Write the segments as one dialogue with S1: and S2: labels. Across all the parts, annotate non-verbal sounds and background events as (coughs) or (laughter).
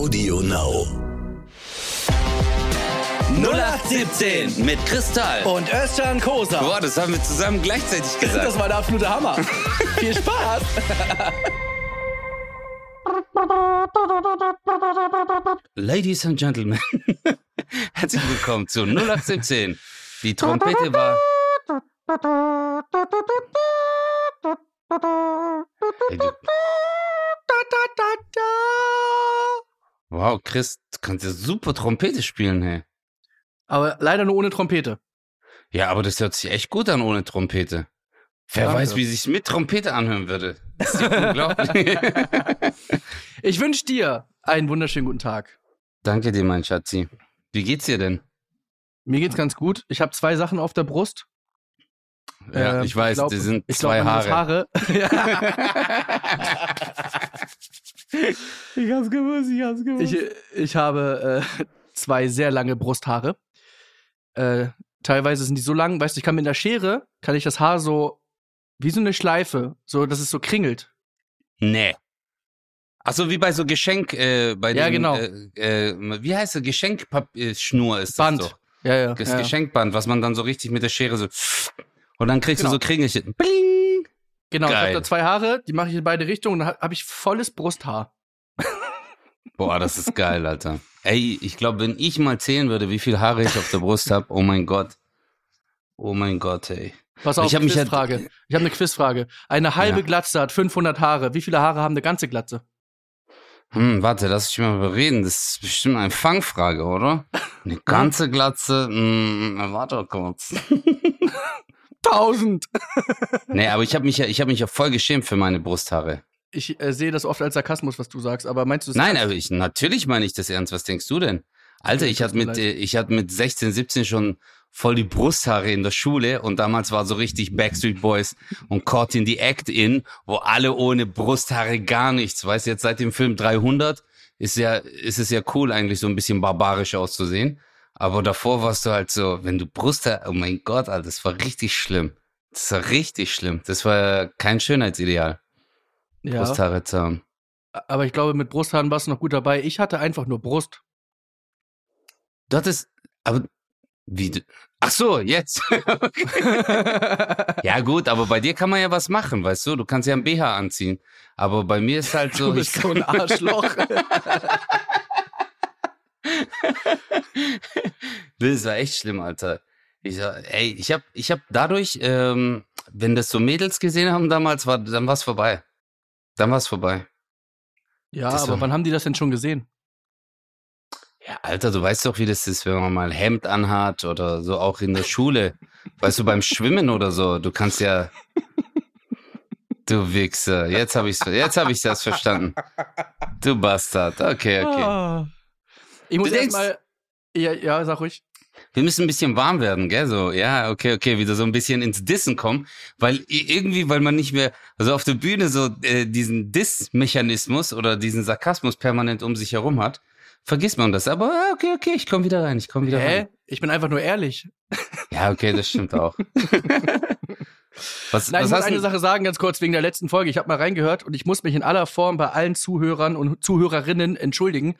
S1: Audio Now.
S2: 0817 mit Kristall.
S3: Und Özcan Kosa.
S2: Boah, das haben wir zusammen gleichzeitig gesagt.
S3: Das war der absolute Hammer. (laughs) Viel Spaß.
S2: Ladies and Gentlemen, (laughs) herzlich willkommen zu 0817. Die Trompete war. Wow, Chris, du kannst ja super Trompete spielen, hey.
S3: Aber leider nur ohne Trompete.
S2: Ja, aber das hört sich echt gut an ohne Trompete. Wer
S3: Danke.
S2: weiß, wie sich's mit Trompete anhören würde. Das ist ja unglaublich. (laughs)
S3: Ich wünsche dir einen wunderschönen guten Tag.
S2: Danke dir, mein Schatzi. Wie geht's dir denn?
S3: Mir geht's ganz gut. Ich habe zwei Sachen auf der Brust.
S2: Ja,
S3: Ähm,
S2: ich weiß,
S3: glaub-
S2: die sind
S3: glaub,
S2: zwei
S3: muss
S2: Haare.
S3: Haare. (laughs) (laughs)
S2: ich hab's gewusst, ich hab's gewusst.
S3: ich, ich habe äh, zwei sehr lange Brusthaare. Äh, teilweise sind die so lang, weißt du, ich kann mit einer Schere, kann ich das Haar so wie so eine Schleife, so dass es so kringelt.
S2: nee. Ach so, wie bei so Geschenk, äh, bei
S3: Ja,
S2: dem,
S3: genau.
S2: Äh, äh, wie heißt das? Geschenkschnur ist das
S3: Band.
S2: doch.
S3: Ja, ja.
S2: Das
S3: ja.
S2: Geschenkband, was man dann so richtig mit der Schere so und dann kriegst
S3: Genau.
S2: du so Kringelchen. Bling!
S3: Genau, ich
S2: Geil.
S3: habe da zwei Haare, die mache ich in beide Richtungen und dann habe ich volles Brusthaar. (laughs)
S2: Boah, das ist geil, Alter. Ey, ich glaube, wenn ich mal zählen würde, wie viel Haare ich auf der Brust habe, oh mein Gott. Oh mein Gott, ey.
S3: Pass auf,
S2: Ich hab mich ja-
S3: Quizfrage. Ich habe eine Quizfrage. Eine halbe
S2: Ja.
S3: Glatze hat 500 Haare. Wie viele Haare haben eine ganze Glatze?
S2: Hm, warte, lass ich mal überreden. Das ist bestimmt eine Fangfrage, oder? Eine (laughs) ganze Glatze. Hm, warte kurz. (laughs)
S3: 1000.
S2: Nee, aber ich habe mich ja, ich habe mich ja voll geschämt für meine Brusthaare.
S3: Ich äh, sehe das oft als Sarkasmus, was du sagst, aber meinst du es
S2: Nein, aber ich, natürlich meine ich das ernst. Was denkst du denn? Alter, ich hatte mit, äh, ich hatte mit 16, 17 schon voll die Brusthaare in der Schule und damals war so richtig Backstreet Boys und Caught in the Act in, wo alle ohne Brusthaare gar nichts. Weißt du, jetzt seit dem Film 300 ist ja, ist es ja cool eigentlich so ein bisschen barbarisch auszusehen. Aber davor warst du halt so, wenn du Brusthaare, oh mein Gott, Alter, das war richtig schlimm. Das war richtig schlimm. Das war kein Schönheitsideal,
S3: ja,
S2: Brusthaare zu haben.
S3: aber ich glaube, mit Brusthaaren warst du noch gut dabei. Ich hatte einfach nur Brust.
S2: Du hattest, aber wie, du- ach so, jetzt. (laughs) (laughs) ja gut, aber bei dir kann man ja was machen, weißt du? Du kannst ja ein BH anziehen. Aber bei mir ist halt so,
S3: du bist
S2: ich,
S3: so ein Arschloch. (laughs)
S2: das war echt schlimm, Alter. Ich sag, ey, ich hab, ich hab dadurch, ähm, wenn das so Mädels gesehen haben damals, war, dann war's vorbei. Dann war's vorbei.
S3: ja,
S2: Das
S3: aber
S2: war-
S3: wann haben die das denn schon gesehen?
S2: Ja, Alter, du weißt doch, wie das ist, wenn man mal ein Hemd anhat oder so auch in der Schule. Weißt du, beim Schwimmen oder so, du kannst ja. (laughs) Du Wichser, jetzt habe ich's, jetzt habe ich das verstanden. Du Bastard. Okay, okay.
S3: Ah. Ich muss
S2: Du
S3: erst
S2: denkst-
S3: mal. Ja, ja, sag ruhig.
S2: Wir müssen ein bisschen warm werden, gell? So, ja, okay, okay, wieder so ein bisschen ins Dissen kommen, weil irgendwie, weil man nicht mehr, also auf der Bühne so äh, diesen Diss-Mechanismus oder diesen Sarkasmus permanent um sich herum hat, vergisst man das. Aber ah, okay, okay, ich komme wieder rein, ich komme wieder rein.
S3: Hä? Ich bin einfach nur ehrlich.
S2: Ja, okay, das stimmt auch. (laughs) (laughs) was,
S3: Nein,
S2: was
S3: ich muss eine
S2: du?
S3: Sache sagen, ganz kurz, wegen der letzten Folge. Ich habe mal reingehört und ich muss mich in aller Form bei allen Zuhörern und Zuhörerinnen entschuldigen.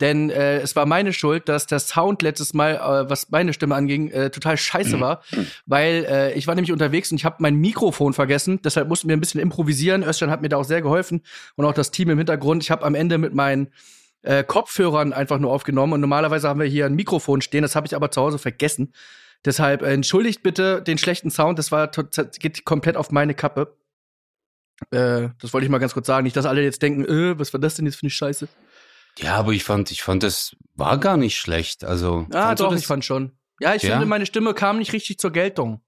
S3: Denn äh, es war meine Schuld, dass der Sound letztes Mal, äh, was meine Stimme anging, äh, total
S2: Mhm.
S3: scheiße war. Weil äh, ich war nämlich unterwegs und ich habe mein Mikrofon vergessen. Deshalb mussten wir ein bisschen improvisieren. Özcan hat mir da auch sehr geholfen. Und auch das Team im Hintergrund. Ich habe am Ende mit meinen äh, Kopfhörern einfach nur aufgenommen. Und normalerweise haben wir hier ein Mikrofon stehen. Das habe ich aber zu Hause vergessen. Deshalb äh, entschuldigt bitte den schlechten Sound. Das war geht komplett auf meine Kappe. Äh, das wollte ich mal ganz kurz sagen. Nicht, dass alle jetzt denken, äh, was war das denn jetzt für eine Scheiße?
S2: Ja, aber ich fand, ich fand, das war gar nicht schlecht. Also,
S3: Ah, doch, ich fand schon. Ja, ich
S2: Ja?
S3: finde, meine Stimme kam nicht richtig zur Geltung.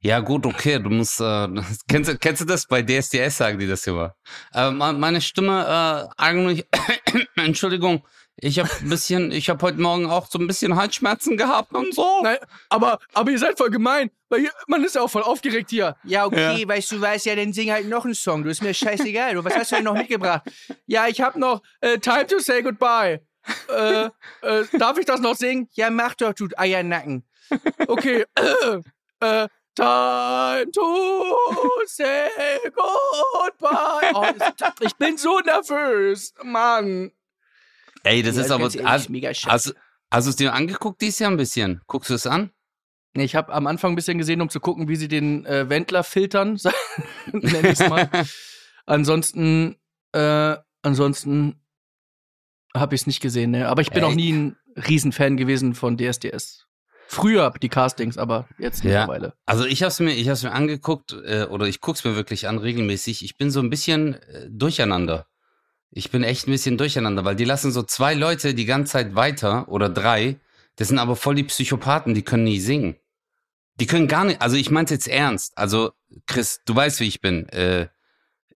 S2: Ja, gut, okay, du musst, äh, kennst, du- kennst du das? Bei DSDS sagen die das immer. Äh, me- meine Stimme, äh, eigentlich, (coughs) Entschuldigung, ich habe ein bisschen, ich habe heute Morgen auch so ein bisschen Halsschmerzen gehabt und so.
S3: Nein, aber, aber ihr seid voll gemein, weil hier, man ist ja auch voll aufgeregt hier.
S4: Ja, okay, weißt du, weißt ja, dann sing halt noch einen Song. Du ist mir scheißegal. Du, was hast du denn noch mitgebracht?
S3: Ja, ich hab noch äh, Time to Say Goodbye. äh, äh, darf ich das noch singen?
S4: Ja, mach doch, du Eiernacken.
S3: Okay. äh, time to say goodbye. Oh, ich bin so nervös, Mann.
S2: Ey, das
S4: Ja,
S2: ist aber.
S4: ehrlich,
S2: Hast,
S4: mega scheiße.
S2: hast, hast du es dir angeguckt dieses Jahr ein bisschen? Guckst du es an?
S3: Ich habe am Anfang ein bisschen gesehen, um zu gucken, wie sie den äh, Wendler filtern, (laughs) nenne ich mal. (laughs) ansonsten, äh, ansonsten habe ich es nicht gesehen. Ne? Aber ich bin
S2: Ey.
S3: auch nie ein Riesenfan gewesen von DSDS. Früher die Castings, aber jetzt
S2: Ja.
S3: mittlerweile.
S2: Also ich habe es mir, ich mir angeguckt äh, oder ich guck's mir wirklich an regelmäßig. Ich bin so ein bisschen äh, durcheinander. Ich bin echt ein bisschen durcheinander, weil die lassen so zwei Leute die ganze Zeit weiter oder drei. Das sind aber voll die Psychopathen, die können nie singen. Die können gar nicht. Also ich meinte jetzt ernst. Also Chris, du weißt, wie ich bin. Äh,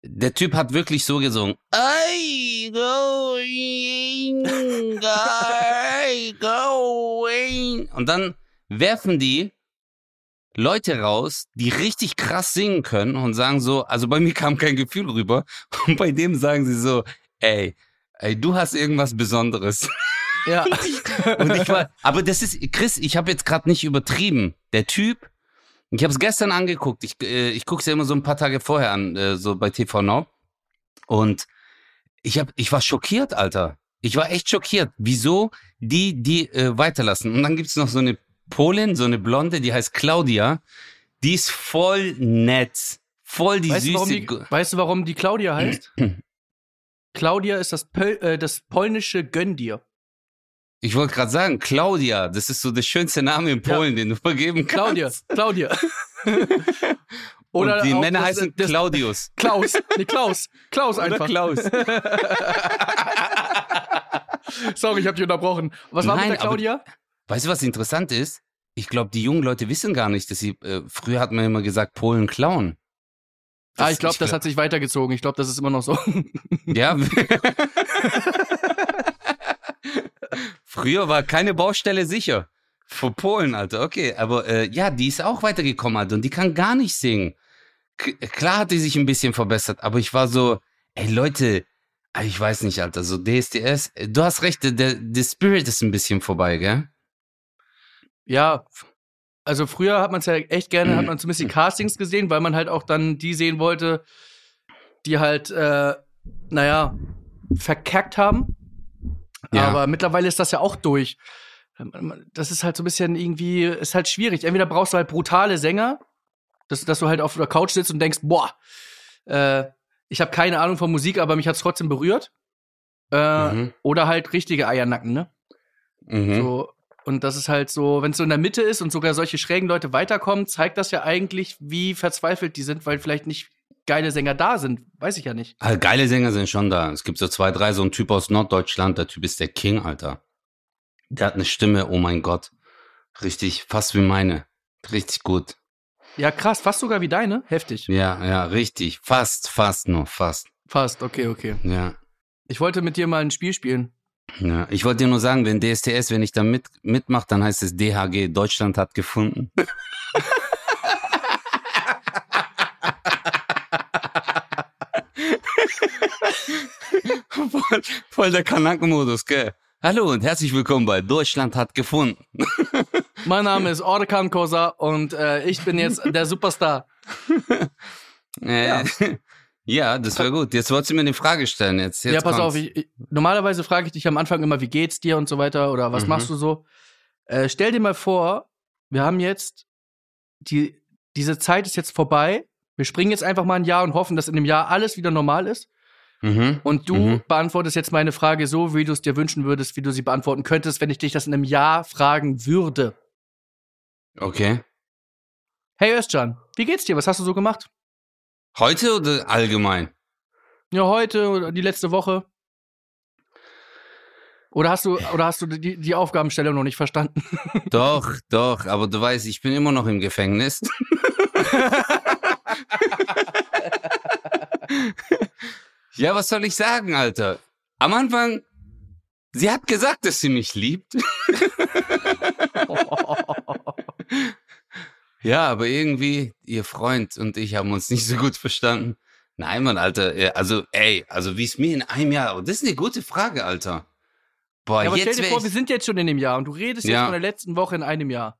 S2: der Typ hat wirklich so gesungen. I going, I (laughs) going. Und dann werfen die Leute raus, die richtig krass singen können und sagen so, also bei mir (laughs) kam kein Gefühl rüber. Und bei dem sagen sie so, ey, ey, du hast irgendwas Besonderes.
S3: Ja. (laughs)
S2: Und ich war, aber das ist, Chris, ich habe jetzt gerade nicht übertrieben. Der Typ, ich habe es gestern angeguckt. Ich, äh, ich gucke es ja immer so ein paar Tage vorher an, äh, so bei TV Now. Und ich hab, ich war schockiert, Alter. Ich war echt schockiert. Wieso die die äh, weiterlassen? Und dann gibt's noch so eine Polin, so eine Blonde, die heißt Claudia. Die ist voll nett, voll die
S3: weißt,
S2: süße.
S3: die, weißt du, warum die Claudia heißt? (clears throat) Claudia ist das, Pöl, äh, das polnische Gönn dir.
S2: Ich wollte gerade sagen, Claudia, das ist so der schönste Name in
S3: Ja.
S2: Polen, den du vergeben kannst.
S3: Claudia, Claudia. (laughs) (laughs)
S2: Und die Männer
S3: das-
S2: heißen
S3: das-
S2: Claudius. (laughs)
S3: Klaus. Nee, Klaus. Klaus
S2: Oder
S3: einfach.
S2: Klaus.
S3: Sorry, ich habe dich unterbrochen. Was war
S2: Nein,
S3: mit der
S2: aber-
S3: Claudia?
S2: Weißt du, was interessant ist? Ich glaube, die jungen Leute wissen gar nicht, dass sie, äh, früher hat man immer gesagt, Polen klauen.
S3: ah, ich glaube, das hat sich weitergezogen. Ich glaube, das ist immer noch so. (laughs)
S2: Ja. (laughs) früher war keine Baustelle sicher. Vor Polen, Alter, okay. Aber äh, ja, die ist auch weitergekommen, Alter, und die kann gar nicht singen. K klar hat die sich ein bisschen verbessert, aber ich war so, ey Leute, ah, ich weiß nicht, Alter, so DSDS, äh, du hast recht, der, der Spirit ist ein bisschen vorbei, gell?
S3: Ja, also früher hat man es ja echt gerne, hat man zumindest die Castings gesehen, weil man halt auch dann die sehen wollte, die halt, äh, naja, verkackt haben.
S2: Ja.
S3: Aber mittlerweile ist das ja auch durch. Das ist halt so ein bisschen irgendwie, ist halt schwierig. Entweder brauchst du halt brutale Sänger, dass, dass du halt auf der Couch sitzt und denkst, boah, äh, ich habe keine Ahnung von Musik, aber mich hat's trotzdem berührt. Äh,
S2: Mhm.
S3: Oder halt richtige Eiernacken, ne?
S2: Mhm.
S3: So, und das ist halt so, wenn es so in der Mitte ist und sogar solche schrägen Leute weiterkommen, zeigt das ja eigentlich, wie verzweifelt die sind, weil vielleicht nicht geile Sänger da sind. Weiß ich ja nicht.
S2: Ah, geile Sänger sind schon da. Es gibt so zwei, drei, so ein Typ aus Norddeutschland, der Typ ist der King, Alter. Der hat eine Stimme, oh mein Gott. Richtig, fast wie meine. Richtig gut.
S3: Ja, krass, fast sogar wie deine. Heftig.
S2: Ja, ja, richtig. Fast, fast nur, fast.
S3: Fast, okay, okay.
S2: Ja.
S3: Ich wollte mit dir mal ein Spiel spielen.
S2: Ja, ich wollte dir nur sagen, wenn DSTS, wenn ich da mit, mitmache, dann heißt es DHG, Deutschland hat gefunden. (laughs) voll, voll der Kanackenmodus, gell? Hallo und herzlich willkommen bei Deutschland hat gefunden. (laughs)
S3: Mein Name ist Ordekan Kosa und äh, ich bin jetzt der Superstar. (laughs)
S2: Äh,
S3: Ja.
S2: Ja. das wäre gut. Jetzt wolltest du mir eine Frage stellen. Jetzt, jetzt
S3: ja, pass
S2: kommt's.
S3: auf, ich, ich, normalerweise frage ich dich am Anfang immer, wie geht's dir und so weiter oder was
S2: Mhm.
S3: machst du so. Äh, stell dir mal vor, wir haben jetzt, die, diese Zeit ist jetzt vorbei. Wir springen jetzt einfach mal ein Jahr und hoffen, dass in dem Jahr alles wieder normal ist.
S2: Mhm.
S3: Und du
S2: Mhm.
S3: beantwortest jetzt meine Frage so, wie du es dir wünschen würdest, wie du sie beantworten könntest, wenn ich dich das in einem Jahr fragen würde.
S2: Okay.
S3: Hey Özcan, wie geht's dir? Was hast du so gemacht?
S2: Heute oder allgemein?
S3: Ja, heute oder die letzte Woche? Oder hast du, oder hast du die, die Aufgabenstellung noch nicht verstanden? (laughs)
S2: Doch, doch, aber du weißt, ich bin immer noch im Gefängnis. (laughs) ja, was soll ich sagen, Alter? Am Anfang, sie hat gesagt, dass sie mich liebt. (laughs) Ja, aber irgendwie, ihr Freund und ich haben uns nicht so gut verstanden. Nein, Mann, Alter, äh, also, ey, also wie es mir in einem Jahr, oh, das ist eine gute Frage, Alter. Boah,
S3: Ja, aber stell
S2: jetzt
S3: dir
S2: wär
S3: vor,
S2: ich,
S3: wir sind jetzt schon in dem Jahr und du redest
S2: Ja.
S3: jetzt von der letzten Woche in einem Jahr.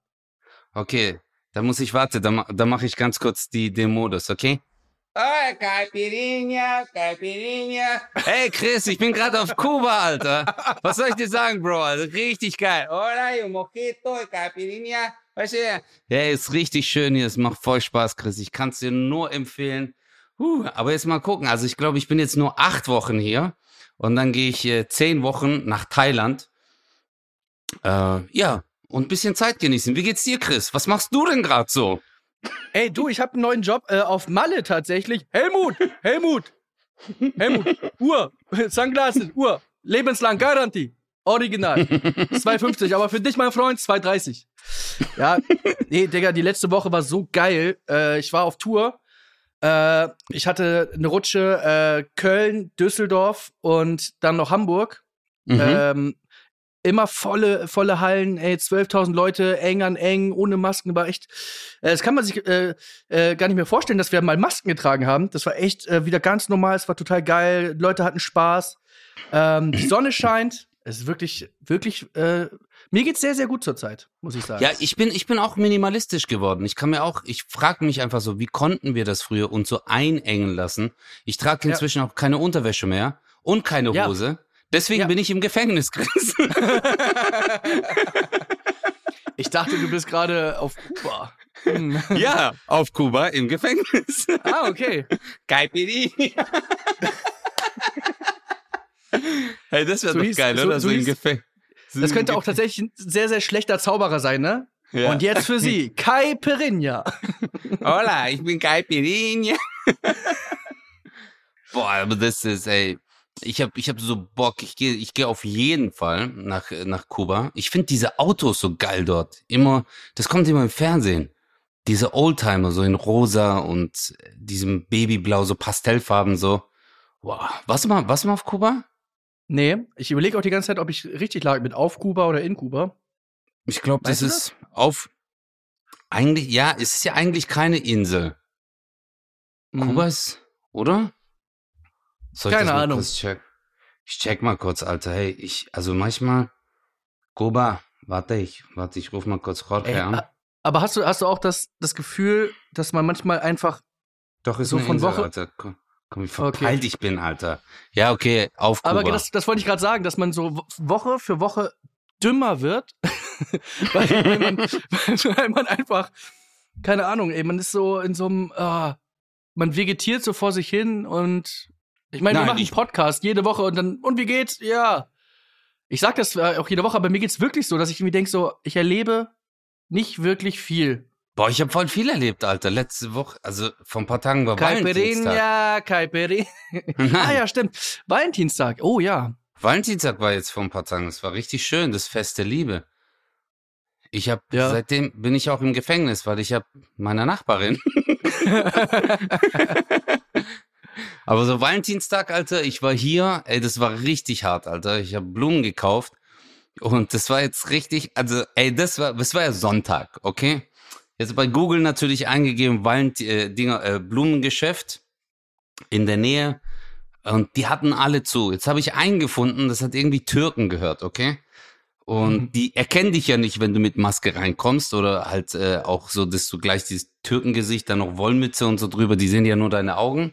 S2: Okay, da muss ich warten, da, ma- da mache ich ganz kurz die, den Modus, okay? Oh, Caipirinha, Caipirinha. Hey Chris, ich bin gerade auf Kuba, Alter. Was soll ich dir sagen, Bro? Also richtig geil. Hola, un mojito, Caipirinha. Weißt du, ja, ist richtig schön hier. Es macht voll Spaß, Chris. Ich kann es dir nur empfehlen. Uh, aber jetzt mal gucken. Also ich glaube, ich bin jetzt nur acht Wochen hier und dann gehe ich äh, zehn Wochen nach Thailand. Äh, ja, und ein bisschen Zeit genießen. Wie geht's dir, Chris? Was machst du denn gerade so?
S3: Ey, du, ich habe einen neuen Job äh, auf Malle tatsächlich. Helmut, Helmut, Helmut, Uhr, (laughs) Sunglasses, Uhr, lebenslang Garantie. Original. 2,50, aber für dich, mein Freund, 2,30. Ja, nee, Digga, die letzte Woche war so geil. Äh, ich war auf Tour. Äh, ich hatte eine Rutsche äh, Köln, Düsseldorf und dann noch Hamburg.
S2: Mhm.
S3: Ähm, immer volle, volle Hallen, ey, 12.000 Leute, eng an eng, ohne Masken, war echt, äh, das kann man sich äh, äh, gar nicht mehr vorstellen, dass wir mal Masken getragen haben. Das war echt äh, wieder ganz normal, es war total geil, Leute hatten Spaß, ähm, die Sonne scheint, es ist wirklich, wirklich, äh, mir geht's sehr, sehr gut zurzeit, muss ich sagen.
S2: Ja, ich bin, ich bin auch minimalistisch geworden. Ich kann mir auch, ich frage mich einfach so, wie konnten wir das früher uns so einengen lassen? Ich trage
S3: Ja.
S2: inzwischen auch keine Unterwäsche mehr und keine
S3: Ja.
S2: Hose. Deswegen
S3: Ja.
S2: bin ich im Gefängnis, (laughs) Chris.
S3: Ich dachte, du bist gerade auf Kuba. Hm.
S2: ja, auf Kuba im Gefängnis.
S3: Ah, okay.
S2: Caipirinha. (laughs) hey, das wäre
S3: So
S2: doch
S3: hieß-
S2: geil,
S3: so-
S2: oder?
S3: so
S2: So, Gefängnis.
S3: Das könnte auch tatsächlich ein sehr, sehr schlechter Zauberer sein, ne?
S2: Ja.
S3: Und jetzt für Sie, (laughs) Kai Pirinha.
S2: Hola, ich bin Caipirinha. (laughs) Boah, aber das ist, ey, ich hab, ich hab so Bock, ich gehe ich geh auf jeden Fall nach, nach Kuba. Ich finde diese Autos so geil dort. Immer, das kommt immer im Fernsehen. Diese Oldtimer so in rosa und diesem Babyblau, so Pastellfarben so. Wow. Warst du mal, warst du mal auf Kuba?
S3: Nee, ich überlege auch die ganze Zeit, ob ich richtig lag mit auf Kuba oder in Kuba.
S2: Ich glaube, das ist auf, eigentlich, ja, es ist ja eigentlich keine Insel.
S3: Mhm.
S2: Kuba ist, oder? Soll
S3: Keine
S2: das
S3: Ahnung.
S2: Check? Ich check mal kurz, Alter. Hey, ich, also manchmal, Kuba, warte ich, warte, ich ruf mal kurz Jorge
S3: Ey,
S2: an.
S3: aber hast du, hast du auch das, das Gefühl, dass man manchmal einfach.
S2: Doch, ist
S3: so
S2: eine
S3: von
S2: Insel,
S3: Woche-
S2: Alter. Komm, wie
S3: Okay.
S2: verpeilt ich bin, Alter. Ja, okay, auf Kuba.
S3: Aber das, das wollte ich gerade sagen, dass man so Wo- Woche für Woche dümmer wird. (laughs) weil, weil, man, (laughs) weil man einfach, keine Ahnung, ey, man ist so in so einem, ah, man vegetiert so vor sich hin und ich meine, wir machen einen
S2: ich-
S3: Podcast jede Woche und dann, und wie geht's? Ja. Ich sag das äh, auch jede Woche, aber mir geht's wirklich so, dass ich irgendwie denke, so, ich erlebe nicht wirklich viel.
S2: Boah, ich habe voll viel erlebt, Alter. Letzte Woche, also vor ein paar Tagen war Valentinstag.
S3: Caipirinha, (laughs) Caipirinha. ah ja, stimmt. Valentinstag. Oh ja.
S2: Valentinstag war jetzt vor ein paar Tagen. Es war richtig schön, das Fest der Liebe. Ich habe
S3: Ja.
S2: seitdem bin ich auch im Gefängnis, weil ich habe meiner Nachbarin. (laughs) (laughs) Aber so Valentinstag, Alter, ich war hier, ey, das war richtig hart, Alter. Ich habe Blumen gekauft und das war jetzt richtig, also ey, das war, das war ja Sonntag, okay? Jetzt bei Google natürlich eingegeben, Valent äh, Dinger, äh, Blumengeschäft in der Nähe und die hatten alle zu. Jetzt habe ich einen gefunden, das hat irgendwie Türken gehört, okay? Und
S3: Mhm.
S2: die erkennen dich ja nicht, wenn du mit Maske reinkommst oder halt äh, auch so, dass du gleich dieses Türkengesicht, dann noch Wollmütze und so drüber, die sehen ja nur deine Augen.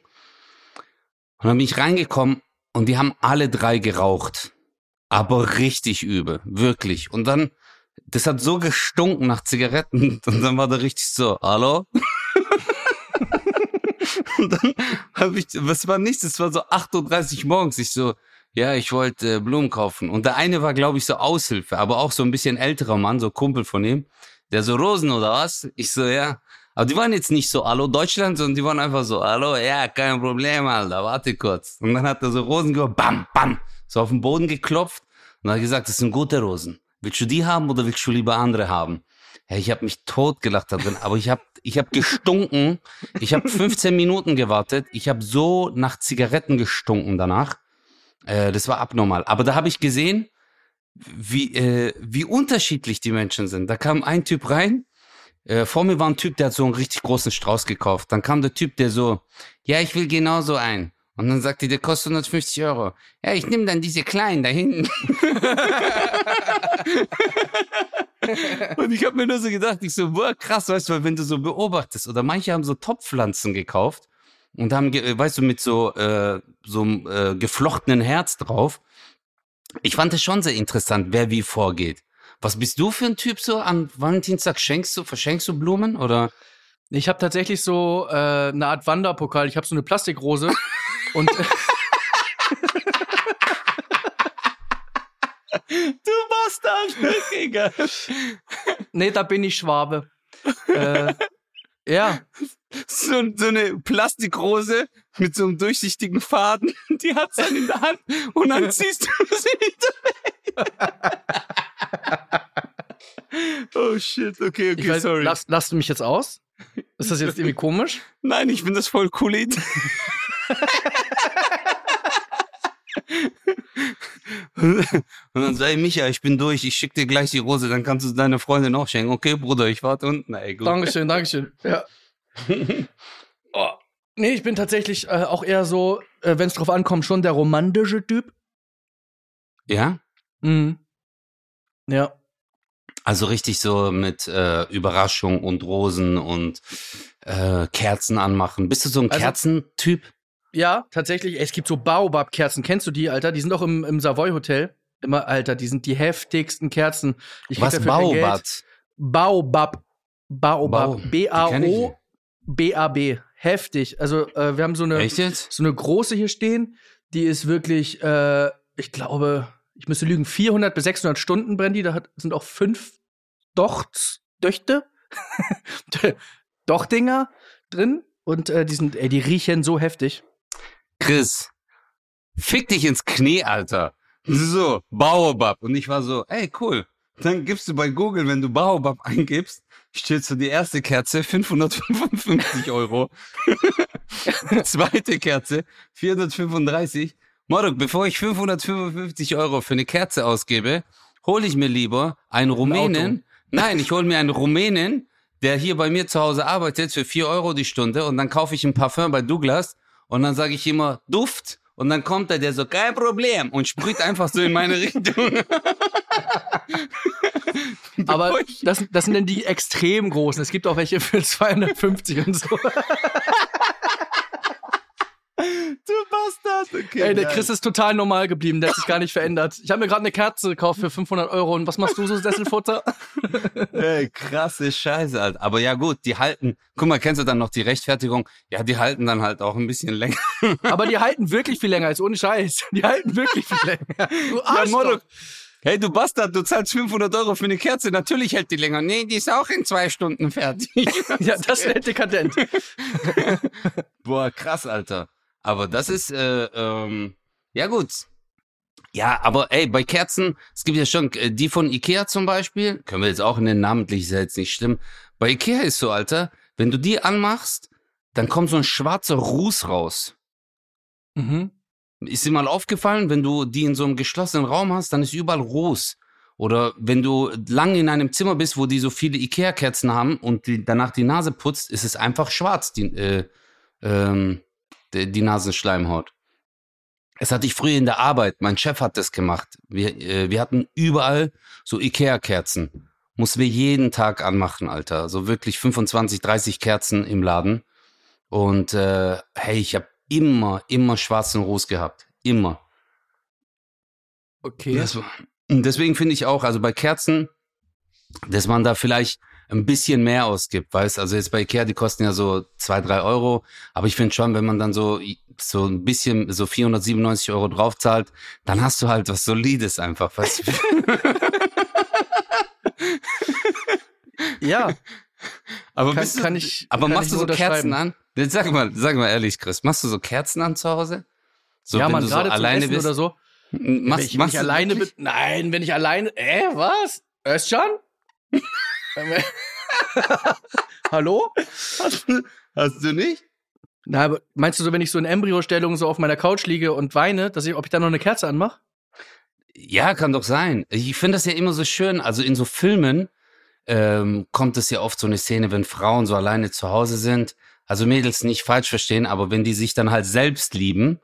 S2: Und dann bin ich reingekommen und die haben alle drei geraucht. Aber richtig übel, wirklich. Und dann, das hat so gestunken nach Zigaretten (laughs) und dann war da richtig so, hallo? (laughs) und dann habe ich, was war nichts, es war so 8.30 Uhr morgens, ich so, ja, ich wollte äh, Blumen kaufen. Und der eine war, glaube ich, so Aushilfe, aber auch so ein bisschen älterer Mann, so Kumpel von ihm. Der so, Rosen oder was? Ich so, ja. Aber die waren jetzt nicht so, hallo Deutschland, sondern die waren einfach so, hallo, ja, kein Problem, Alter, warte kurz. Und dann hat er so Rosen gemacht, bam, bam, so auf den Boden geklopft und hat gesagt, das sind gute Rosen. Willst du die haben oder willst du lieber andere haben? Ja, ich habe mich totgelacht da drin, aber ich habe ich hab gestunken. Ich habe 15 Minuten gewartet. Ich habe so nach Zigaretten gestunken danach. Äh, das war abnormal. Aber da habe ich gesehen, wie, äh, wie unterschiedlich die Menschen sind. Da kam ein Typ rein. Äh, vor mir war ein Typ, der hat so einen richtig großen Strauß gekauft. Dann kam der Typ, der so, ja, ich will genauso einen. Und dann sagte, der kostet 150 Euro. Ja, ich nehme dann diese kleinen da hinten. (laughs) Und ich habe mir nur so gedacht, ich so, boah, krass, weißt du, weil wenn du so beobachtest, oder manche haben so Topfpflanzen gekauft und haben, ge- weißt du, mit so, äh, so einem äh, geflochtenen Herz drauf. Ich fand es schon sehr interessant, wer wie vorgeht. Was bist du für ein Typ so an Valentinstag? Schenkst du, verschenkst du Blumen oder?
S3: Ich habe tatsächlich so äh, eine Art Wanderpokal. Ich habe so eine Plastikrose (laughs) und (laughs)
S2: Du Bastard, Digga.
S3: nee, da bin ich Schwabe. äh, ja,
S2: So, so eine Plastikrose mit so einem durchsichtigen Faden, (laughs) die hat's dann in der Hand und dann ziehst du sie wieder weg. oh shit, okay, okay,
S3: weiß,
S2: sorry.
S3: lass, lasst du mich jetzt aus? Ist das jetzt irgendwie komisch?
S2: Nein, ich finde das voll cool. (laughs) (laughs) Und dann sei Micha, ich bin durch, ich schick dir gleich die Rose, dann kannst du deiner Freundin auch schenken. Okay, Bruder, ich warte unten. Ey, gut.
S3: Dankeschön, Dankeschön. Ja. (laughs) oh. Nee, ich bin tatsächlich äh, auch eher so, äh, wenn es drauf ankommt, schon der romantische Typ.
S2: Ja?
S3: Mhm. Ja.
S2: Also richtig so mit äh, Überraschung und Rosen und äh, Kerzen anmachen. Bist du so ein
S3: Also-
S2: Kerzentyp?
S3: Ja, tatsächlich. Es gibt so Baobab-Kerzen. Kennst du die, Alter? Die sind doch im, im Savoy Hotel. Immer, Alter, die sind die heftigsten Kerzen. Ich
S2: Was
S3: Geld.
S2: Baobab?
S3: Baobab.
S2: Nicht.
S3: B-A-O-B-A-B. Heftig. Also, äh, wir haben so eine, so eine große hier stehen. Die ist wirklich, äh, ich glaube, ich müsste lügen, 400 bis 600 Stunden brennt die. Da hat, sind auch fünf Dochts, Döchte, (laughs) Dochdinger drin. Und äh, die sind, ey, die riechen so heftig.
S2: Chris, fick dich ins Knie, Alter. So, Baobab. Und ich war so, ey, cool. Dann gibst du bei Google, wenn du Baobab eingibst, steht so die erste Kerze 555 Euro. (laughs) Zweite Kerze 435. Morok, bevor ich 555 Euro für eine Kerze ausgebe, hole ich mir lieber einen Rumänen. Nein, ich hole mir einen Rumänen, der hier bei mir zu Hause arbeitet für 4 Euro die Stunde und dann kaufe ich ein Parfum bei Douglas und dann sage ich immer Duft und dann kommt er, der so, kein Problem und sprüht einfach so in meine (laughs) Richtung. (laughs)
S3: Aber das, das sind denn die extrem großen. Es gibt auch welche für 250 und so. (laughs)
S2: du Bastard. Okay,
S3: Ey, der
S2: geil.
S3: Chris ist total normal geblieben. Der hat sich gar nicht verändert. Ich habe mir gerade eine Kerze gekauft für 500 Euro. Und was machst du so, Sesselfutter? (laughs)
S2: Ey, krasse Scheiße, Alter. Aber ja gut, die halten, guck mal, kennst du dann noch die Rechtfertigung? Ja, die halten dann halt auch ein bisschen länger. (laughs)
S3: Aber die halten wirklich viel länger als ohne Scheiß. Die halten wirklich viel länger. (laughs) Du Arschloch.
S2: Hey, du Bastard, du zahlst 500 Euro für eine Kerze. Natürlich hält die länger. Nee, die ist auch in zwei Stunden fertig.
S3: Ja, das ist dekadent.
S2: Boah, krass, Alter. Aber das ist, äh, ähm, ja gut. Ja, aber ey, bei Kerzen, es gibt ja schon äh, die von Ikea zum Beispiel, können wir jetzt auch nennen, namentlich ist ja jetzt nicht schlimm. Bei Ikea ist so, Alter, wenn du die anmachst, dann kommt so ein schwarzer Ruß raus.
S3: Mhm.
S2: Ist dir mal aufgefallen, wenn du die in so einem geschlossenen Raum hast, dann ist überall Ruß. Oder wenn du lang in einem Zimmer bist, wo die so viele Ikea-Kerzen haben und die, danach die Nase putzt, ist es einfach schwarz, die, äh, ähm, die, Nasenschleimhaut. Es hatte ich früher in der Arbeit, mein Chef hat das gemacht. Wir, äh, wir hatten überall so Ikea-Kerzen. Mussten wir jeden Tag anmachen, Alter. So wirklich 25, 30 Kerzen im Laden. Und äh, hey, ich habe immer, immer schwarzen Ruß gehabt. Immer.
S3: Okay.
S2: Das, deswegen finde ich auch, also bei Kerzen, dass man da vielleicht ein bisschen mehr ausgibt, weißt Also jetzt bei Ikea, die kosten ja so zwei, drei Euro. Aber ich finde schon, wenn man dann so, so ein bisschen, so 497 Euro draufzahlt, dann hast du halt was Solides einfach, weißt du?
S3: Ja,
S2: Aber,
S3: kann,
S2: du,
S3: kann ich.
S2: aber
S3: kann
S2: machst
S3: ich
S2: du so Kerzen an? Jetzt sag mal, sag mal ehrlich, Chris, machst du so Kerzen an zu Hause? So,
S3: ja,
S2: wenn
S3: man,
S2: du so
S3: gerade zum
S2: alleine
S3: Essen
S2: bist.
S3: oder so.
S2: Machst,
S3: wenn ich, wenn
S2: machst
S3: ich
S2: du
S3: alleine bin. Nein, wenn ich alleine. Äh, was? Özcan? (laughs) Hallo?
S2: Hast du nicht?
S3: Na, aber meinst du so, wenn ich so in Embryostellung so auf meiner Couch liege und weine, dass ich, ob ich da noch eine Kerze anmache?
S2: Ja, kann doch sein. Ich finde das ja immer so schön. Also in so Filmen ähm, kommt es ja oft so eine Szene, wenn Frauen so alleine zu Hause sind. Also Mädels nicht falsch verstehen, aber wenn die sich dann halt selbst lieben,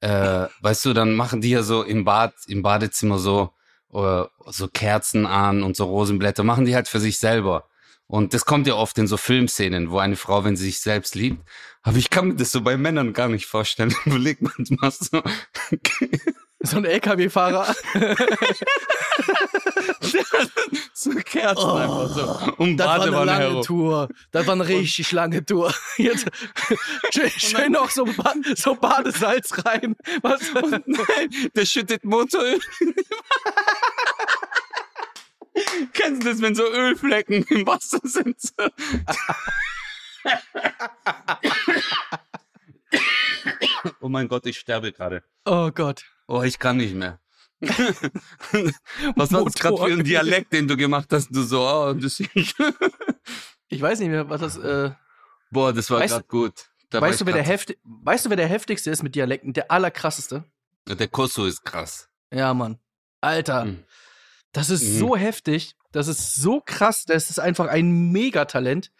S2: äh, weißt du, dann machen die ja so im Bad, im Badezimmer so äh, so Kerzen an und so Rosenblätter, machen die halt für sich selber. Und das kommt ja oft in so Filmszenen, wo eine Frau, wenn sie sich selbst liebt. Aber ich kann mir das so bei Männern gar nicht vorstellen. (laughs) Überleg mal, du machst so.
S3: So ein LKW-Fahrer. (laughs) (laughs)
S2: so Kerzen
S3: Oh,
S2: einfach so. Um
S3: Das war eine lange
S2: herum.
S3: Tour. Das war eine richtig lange Tour. (laughs) Jetzt schön, schön noch so, ba so Badesalz rein. Was?
S2: Nein, der schüttet Motoröl. Kennst du das, wenn so Ölflecken im Wasser sind? (laughs) oh mein Gott, ich sterbe gerade.
S3: Oh Gott.
S2: Oh, ich kann nicht mehr. (laughs) Was war das gerade für ein Dialekt, den du gemacht hast? Du so, oh, das (laughs)
S3: Ich weiß nicht mehr, was das. Äh,
S2: Boah, das war gerade gut. Da
S3: weißt, du, wer der heftig, weißt du, wer der heftigste ist mit Dialekten? Der allerkrasseste?
S2: Der Koso ist krass.
S3: Ja, Mann. Alter.
S2: Mhm.
S3: Das ist
S2: Mhm.
S3: so heftig. Das ist so krass. Das ist einfach ein Megatalent.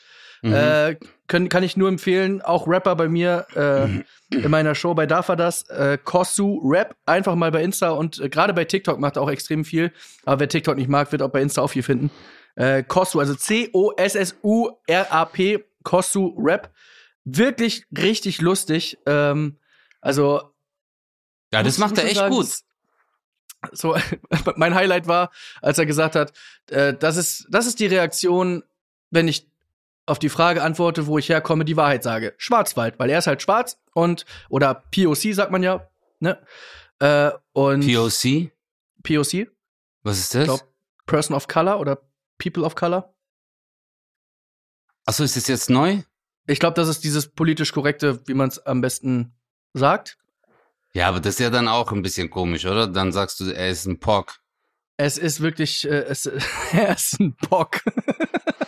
S2: Mhm.
S3: Äh, können, kann ich nur empfehlen. Auch Rapper bei mir äh, (clears throat) in meiner Show bei Darf er das. Äh, Kosu Rap. Einfach mal bei Insta und äh, gerade bei TikTok macht er auch extrem viel. Aber wer TikTok nicht mag, wird auch bei Insta auch viel finden. Äh, Kosu, also C-O-S-S-U-R-A-P. Kosu Rap. Wirklich richtig lustig. Ähm, also
S2: ja, das macht er echt
S3: sagen,
S2: gut.
S3: so (laughs) mein Highlight war, als er gesagt hat, äh, das ist das ist die Reaktion, wenn ich auf die Frage antworte, wo ich herkomme, die Wahrheit sage. Schwarzwald, weil er ist halt schwarz und oder POC sagt man ja, ne? Äh, und
S2: POC?
S3: POC,
S2: Was ist das?
S3: glaub, Person of Color oder People of Color.
S2: Achso, ist das jetzt neu?
S3: Ich glaube, das ist dieses politisch korrekte, wie man es am besten sagt.
S2: Ja, aber das ist ja dann auch ein bisschen komisch, oder? Dann sagst du, er ist ein Pock.
S3: Es ist wirklich, äh, es, (laughs) er ist ein Bock. (laughs)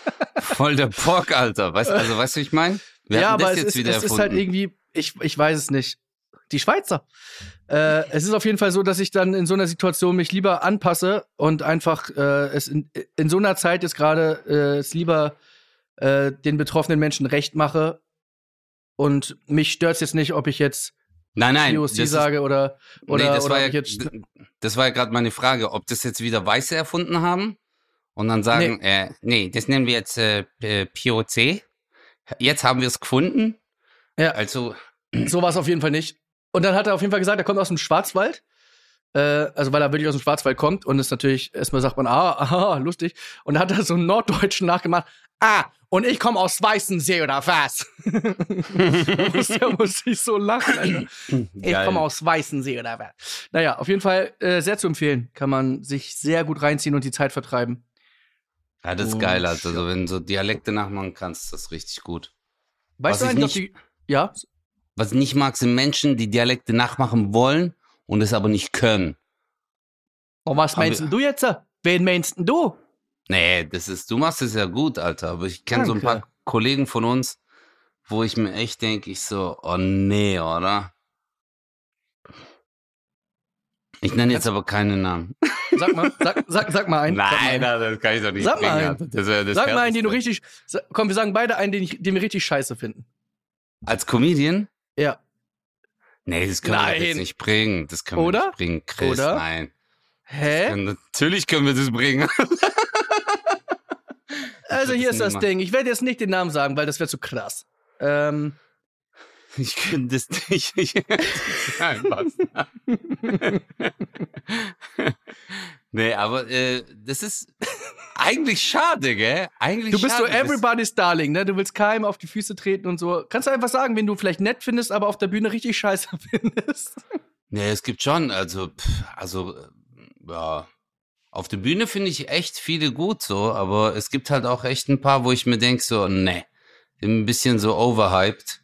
S2: Voll der Pock, Alter. Weißt, also, weißt du, wie ich meine?
S3: Ja, aber
S2: das
S3: es,
S2: jetzt
S3: ist,
S2: wieder
S3: es ist halt irgendwie, ich, ich weiß es nicht. Die Schweizer. Äh, es ist auf jeden Fall so, dass ich dann in so einer Situation mich lieber anpasse und einfach äh, es in, in so einer Zeit jetzt gerade äh, es lieber äh, den betroffenen Menschen recht mache. Und mich stört es jetzt nicht, ob ich jetzt
S2: nein, nein.
S3: POC
S2: das ist-
S3: sage oder, oder,
S2: nee, das
S3: oder
S2: war ja,
S3: jetzt.
S2: das war ja gerade meine Frage, ob das jetzt wieder Weiße erfunden haben und dann sagen, nee, äh, nee das nennen wir jetzt äh, äh, POC. Jetzt haben wir es gefunden.
S3: Ja.
S2: Also,
S3: So war es auf jeden Fall nicht. Und dann hat er auf jeden Fall gesagt, er kommt aus dem Schwarzwald. Äh, also weil er wirklich aus dem Schwarzwald kommt und ist natürlich, erstmal sagt man, ah, aha, lustig. Und dann hat er so einen Norddeutschen nachgemacht. Ah, und ich komme aus Weißensee oder was? (laughs) da musste, da musste ich so lachen, Alter. (laughs) Ich komme aus Weißensee oder was? Naja, auf jeden Fall äh, sehr zu empfehlen. Kann man sich sehr gut reinziehen und die Zeit vertreiben.
S2: Ja, das ist
S3: Oh,
S2: geil, Alter. Also, wenn du so Dialekte nachmachen kannst, das ist richtig gut.
S3: Weißt
S2: Was
S3: du
S2: ich
S3: eigentlich, die. Ja?
S2: Was ich nicht mag, sind Menschen, die Dialekte nachmachen wollen und es aber nicht können.
S3: Und was
S2: Aber-
S3: meinst denn du jetzt? Wen meinst denn du?
S2: Nee, das ist, du machst es ja gut, Alter. Aber ich kenne so ein paar Kollegen von uns, wo ich mir echt denke, ich so, oh nee, oder? Ich nenne jetzt aber keine Namen.
S3: Sag mal, sag, sag, sag mal einen. sag mal einen.
S2: das kann ich doch nicht
S3: Sag mal einen.
S2: Das das
S3: Sag mal einen, den du richtig. Komm, wir sagen beide einen, den, ich, den wir richtig scheiße finden.
S2: Als Comedian?
S3: Ja.
S2: Nee, das können wir
S3: Nein.
S2: doch jetzt nicht bringen. Das können wir
S3: Oder?
S2: nicht bringen, Chris.
S3: Oder?
S2: Nein.
S3: Hä?
S2: Ja, natürlich können wir das bringen. (laughs)
S3: Also hier ist das Ding. Ich werde jetzt nicht den Namen sagen, weil das wäre zu krass. Ähm,
S2: Ich könnte das nicht. Ich, (laughs) Nein, was? (laughs) nee, aber äh, das ist eigentlich schade, gell? Eigentlich
S3: du bist so
S2: schade. Das-
S3: everybody's darling, ne? Du willst keinem auf die Füße treten und so. Kannst du einfach sagen, wen du vielleicht nett findest, aber auf der Bühne richtig scheiße (laughs) findest.
S2: Nee, es gibt schon, also, pff, also, äh, ja. Auf der Bühne finde ich echt viele gut so, aber es gibt halt auch echt ein paar, wo ich mir denke, so, nee, ein bisschen so overhyped.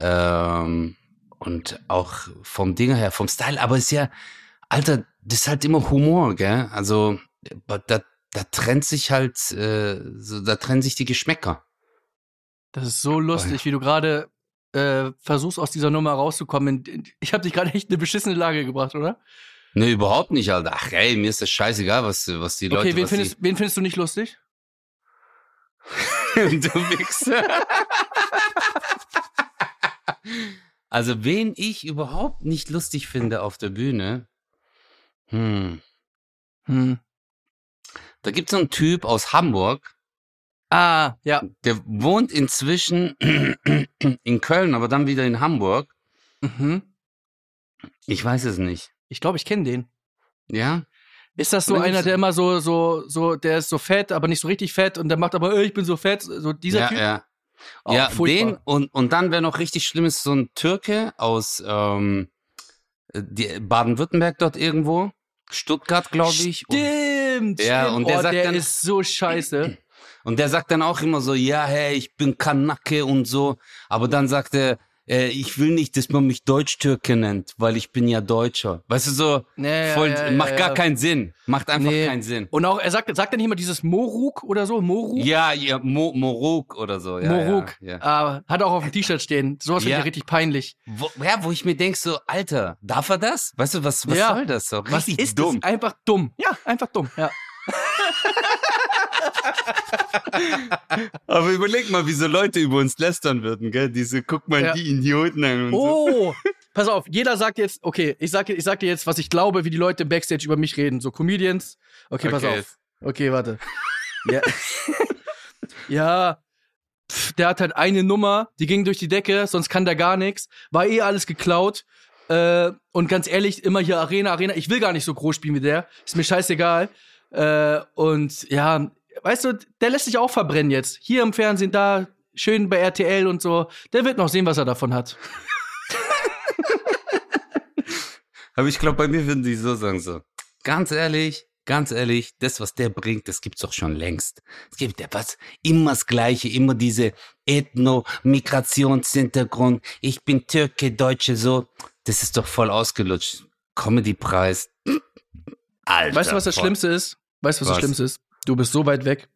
S2: Ähm, und auch vom Ding her, vom Style, aber es ist ja, Alter, das ist halt immer Humor, gell? Also, da, da trennt sich halt, äh, so, da trennen sich die Geschmäcker.
S3: Das ist so lustig, wie du gerade äh, versuchst, aus dieser Nummer rauszukommen. Ich habe dich gerade echt in eine beschissene Lage gebracht, oder?
S2: Nee, überhaupt nicht, Alter. Ach, ey, mir ist das scheißegal, was, was die Leute,
S3: okay, wen findest, wen findest du nicht lustig?
S2: die, (laughs) du Wichser. (laughs) Also, wen ich überhaupt nicht lustig finde auf der Bühne, hm,
S3: Hm.
S2: da gibt's so einen Typ aus Hamburg,
S3: Ah, ja.
S2: Der wohnt inzwischen (clears throat) in Köln, aber dann wieder in Hamburg.
S3: Mhm.
S2: Ich weiß es nicht.
S3: Ich glaube, ich kenne den.
S2: Ja?
S3: Ist das so
S2: dann
S3: einer, der immer so, so, so, der ist so fett, aber nicht so richtig fett und der macht aber, äh, ich bin so fett, so dieser
S2: ja,
S3: Typ?
S2: ja.
S3: Oh,
S2: ja,
S3: furchtbar.
S2: den und, und dann wäre noch richtig schlimm, ist so ein Türke aus ähm, Baden-Württemberg dort irgendwo. Stuttgart, glaube ich. Und,
S3: Stimmt.
S2: Ja,
S3: stimmt.
S2: und der
S3: oh,
S2: sagt
S3: der
S2: dann-
S3: ist so scheiße.
S2: und der sagt dann auch immer so, ja, hey, ich bin Kanake und so. Aber dann sagt er, äh, ich will nicht, dass man mich Deutsch-Türke nennt, weil ich bin ja Deutscher. Weißt du, so
S3: ja,
S2: voll,
S3: ja, ja,
S2: macht gar keinen Sinn. Macht einfach
S3: Nee.
S2: keinen Sinn.
S3: Und auch, er sagt, sagt er nicht immer dieses Moruk oder so? Moruk?
S2: Ja, ja, Mo Moruk oder so. Ja,
S3: Moruk.
S2: Ja.
S3: Ah, hat auch auf dem T-Shirt stehen. Sowas finde
S2: Ja.
S3: ich richtig peinlich.
S2: Wo, ja, wo ich mir denk so, Alter, darf er das? Weißt du, was, was soll das so?
S3: Was
S2: Richtig
S3: ist
S2: dumm.
S3: das? Einfach dumm. Ja, einfach dumm. Ja. (laughs)
S2: Aber überleg mal, wie so Leute über uns lästern würden, gell? Diese, guck mal,
S3: Ja.
S2: die Idioten an und so.
S3: Oh, (laughs) pass auf, jeder sagt jetzt, okay, ich sag, ich sag dir jetzt, was ich glaube, wie die Leute im Backstage über mich reden. So Comedians. Okay, pass
S2: Okay.
S3: auf. Okay, warte. Ja. (laughs) ja. Pff, der hat halt eine Nummer, die ging durch die Decke, sonst kann der gar nichts. War eh alles geklaut. Äh, und ganz ehrlich, immer hier Arena, Arena. Ich will gar nicht so groß spielen wie der. Ist mir scheißegal. Äh, und ja, weißt du, der lässt sich auch verbrennen jetzt. Hier im Fernsehen, da, schön bei RTL und so. Der wird noch sehen, was er davon hat. (laughs)
S2: Aber ich glaube, bei mir würden die so sagen, so, ganz ehrlich, ganz ehrlich, das, was der bringt, das gibt's doch schon längst. Es gibt ja was, immer das Gleiche, immer diese Ethno-Migrationshintergrund, ich bin Türke, Deutsche, so, das ist doch voll ausgelutscht. Comedy-Preis. Alter.
S3: Weißt du, was das. Schlimmste ist? Weißt du, was,
S2: Was?
S3: das Schlimmste ist? Du bist so weit weg.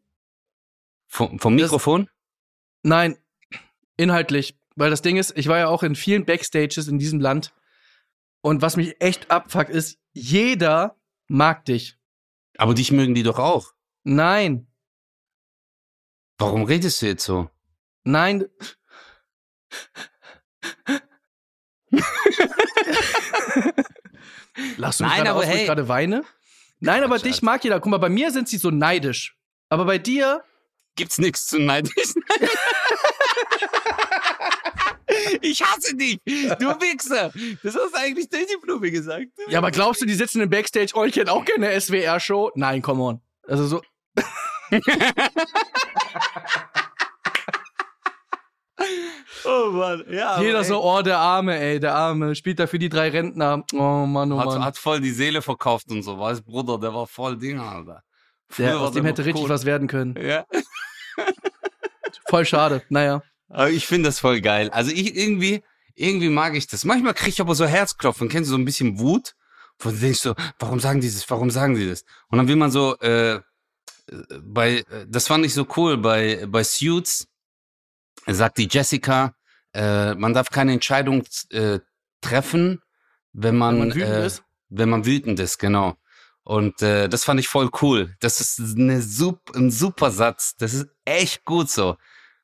S2: Vom, vom Mikrofon?
S3: Nein, inhaltlich. Weil das Ding ist, ich war ja auch in vielen Backstages in diesem Land. Und was mich echt abfuckt, ist, jeder mag dich.
S2: Aber dich mögen die doch auch.
S3: Nein,
S2: Warum redest du jetzt so?
S3: nein. (laughs) Du mich
S2: Nein,
S3: gerade
S2: aber
S3: aus, wo ich
S2: hey.
S3: gerade weine? Nein, aber dich mag jeder. Guck mal, bei mir sind sie so neidisch. Aber bei dir,
S2: Gibt's nichts zu neidisch. (laughs) Ich hasse dich, du Wichser. Das hast du eigentlich die Blume gesagt.
S3: ja, aber glaubst du, die sitzen im Backstage, oh, ich hätte auch gerne SWR-Show? Nein, come on. Also so, (laughs) (laughs)
S2: Oh Mann, ja.
S3: Jeder so, oh, der Arme, ey, der Arme, spielt da für die drei Rentner. Oh Mann, oh
S2: hat,
S3: Mann.
S2: hat voll die Seele verkauft und so, weißt Bruder, der war voll Ding, Alter. Früher
S3: Der, aus dem hätte richtig
S2: cool.
S3: was werden können. (laughs)
S2: Ja.
S3: Voll schade. Naja.
S2: Aber ich finde das voll geil. Also ich irgendwie, irgendwie mag ich das. Manchmal kriege ich aber so Herzklopfen, kennst du so ein bisschen Wut? Wo du denkst so, warum sagen die das? Warum sagen die das? Und dann will man so, äh, äh, bei, äh, das fand ich so cool, bei, bei Suits sagt die Jessica, äh, man darf keine Entscheidung äh, treffen, wenn man,
S3: Wenn man wütend
S2: äh,
S3: ist?
S2: wenn man wütend ist, genau. Und äh, das fand ich voll cool. Das ist eine sup ein super Satz. Das ist echt gut so.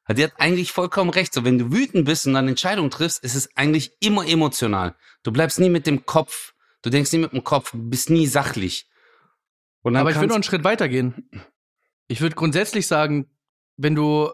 S2: Die hat eigentlich vollkommen recht. So, wenn du wütend bist und dann Entscheidungen triffst, ist es eigentlich immer emotional. Du bleibst nie mit dem Kopf. Du denkst nie mit dem Kopf, bist nie sachlich. Und dann
S3: Aber ich würde noch einen Schritt weiter gehen. Ich würde grundsätzlich sagen, wenn du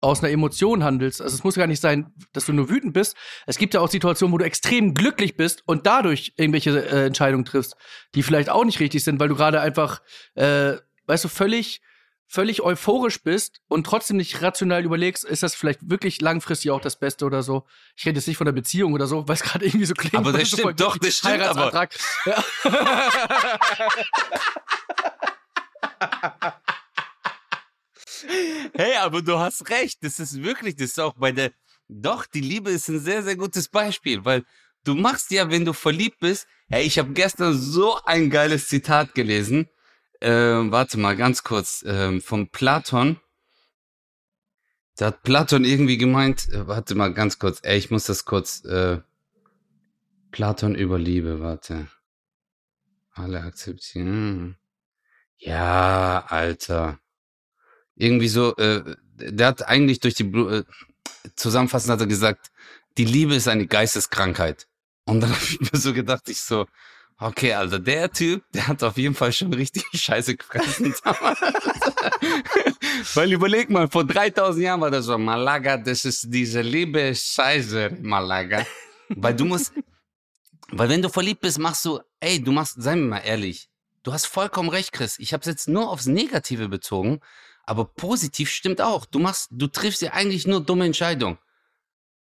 S3: aus einer Emotion handelst, also es muss gar nicht sein, dass du nur wütend bist. Es gibt ja auch Situationen, wo du extrem glücklich bist und dadurch irgendwelche äh, Entscheidungen triffst, die vielleicht auch nicht richtig sind, weil du gerade einfach, äh, weißt du, völlig, völlig euphorisch bist und trotzdem nicht rational überlegst, ist das vielleicht wirklich langfristig auch das Beste oder so. Ich rede jetzt nicht von der Beziehung oder so, (laughs) weil es gerade irgendwie so klingt.
S2: Aber das
S3: so
S2: stimmt,
S3: voll
S2: doch, das stimmt,
S3: Heiratsantrag. Ja. (laughs) (laughs)
S2: Hey, aber du hast recht. Das ist wirklich, das ist auch bei der, doch, die Liebe ist ein sehr, sehr gutes Beispiel, weil du machst ja, wenn du verliebt bist, hey, ich habe gestern so ein geiles Zitat gelesen. Ähm, warte mal, ganz kurz, ähm, von Platon. Da hat Platon irgendwie gemeint, äh, warte mal, ganz kurz, ey, ich muss das kurz, äh, Platon über Liebe, warte. Alle akzeptieren. Ja, Alter irgendwie so, äh, der hat eigentlich durch die Blu äh, zusammenfassend hat er gesagt, die Liebe ist eine Geisteskrankheit. Und dann (laughs) habe ich mir so gedacht, ich so, Okay, also der Typ, der hat auf jeden Fall schon richtig (laughs) Scheiße gefressen damals. (laughs) Weil überleg mal, vor 3000 Jahren war das so, Malaga, das ist diese liebe Scheiße, Malaga. Weil du musst, weil wenn du verliebt bist, machst du, ey, du machst, seien wir mal ehrlich, du hast vollkommen recht, Chris. Ich habe es jetzt nur aufs Negative bezogen, aber positiv stimmt auch. Du machst, du triffst ja eigentlich nur dumme Entscheidungen.